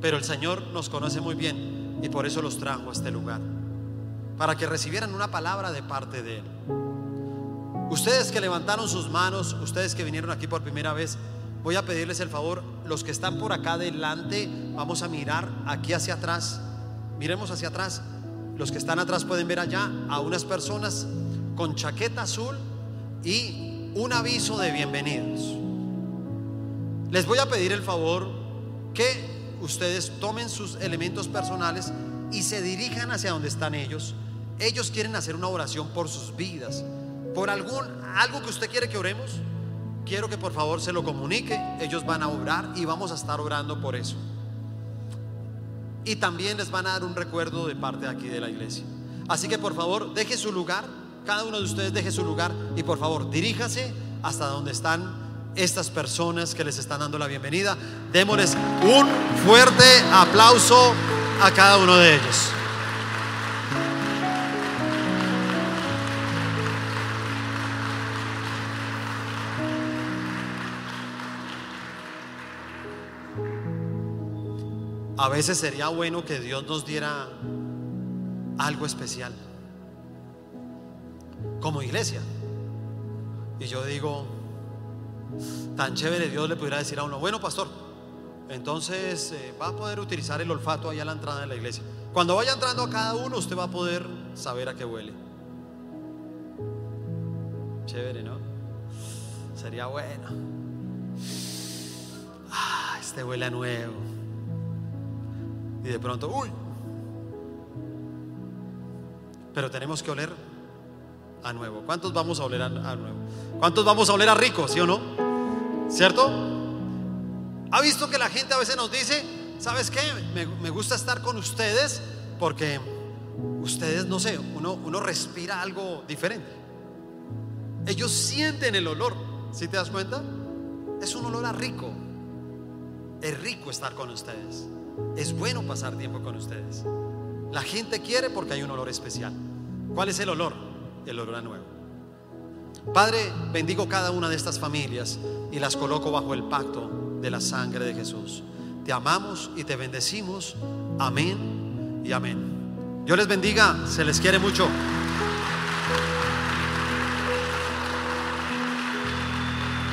Pero el Señor nos conoce muy bien y por eso los trajo a este lugar, para que recibieran una palabra de parte de Él. Ustedes que levantaron sus manos, ustedes que vinieron aquí por primera vez, voy a pedirles el favor, los que están por acá adelante, vamos a mirar aquí hacia atrás, miremos hacia atrás, los que están atrás pueden ver allá a unas personas con chaqueta azul y un aviso de bienvenidos. Les voy a pedir el favor que ustedes tomen sus elementos personales y se dirijan hacia donde están ellos. Ellos quieren hacer una oración por sus vidas, por algún algo que usted quiere que oremos. Quiero que por favor se lo comunique. Ellos van a orar y vamos a estar orando por eso. Y también les van a dar un recuerdo de parte de aquí de la iglesia. Así que por favor, deje su lugar. Cada uno de ustedes deje su lugar y por favor, diríjase hasta donde están estas personas que les están dando la bienvenida. Démosles un fuerte aplauso a cada uno de ellos. A veces sería bueno que Dios nos diera algo especial como iglesia. Y yo digo, tan chévere Dios le pudiera decir a uno, bueno pastor, entonces eh, va a poder utilizar el olfato ahí a la entrada de la iglesia. Cuando vaya entrando a cada uno, usted va a poder saber a qué huele. Chévere, ¿no? Sería bueno. Ah, este huele a nuevo. Y de pronto, uy. Pero tenemos que oler a nuevo. ¿Cuántos vamos a oler a, nuevo? ¿Cuántos vamos a oler a rico, sí o no? ¿Cierto? ¿Ha visto que la gente a veces nos dice, ¿sabes qué? Me, me gusta estar con ustedes porque ustedes, no sé, uno, uno respira algo diferente. Ellos sienten el olor, ¿sí te das cuenta? Es un olor a rico. Es rico estar con ustedes. Es bueno pasar tiempo con ustedes. La gente quiere porque hay un olor especial. ¿Cuál es el olor? El olor nuevo. Padre, bendigo cada una de estas familias y las coloco bajo el pacto de la sangre de Jesús. Te amamos y te bendecimos. Amén y amén. Dios les bendiga, se les quiere mucho.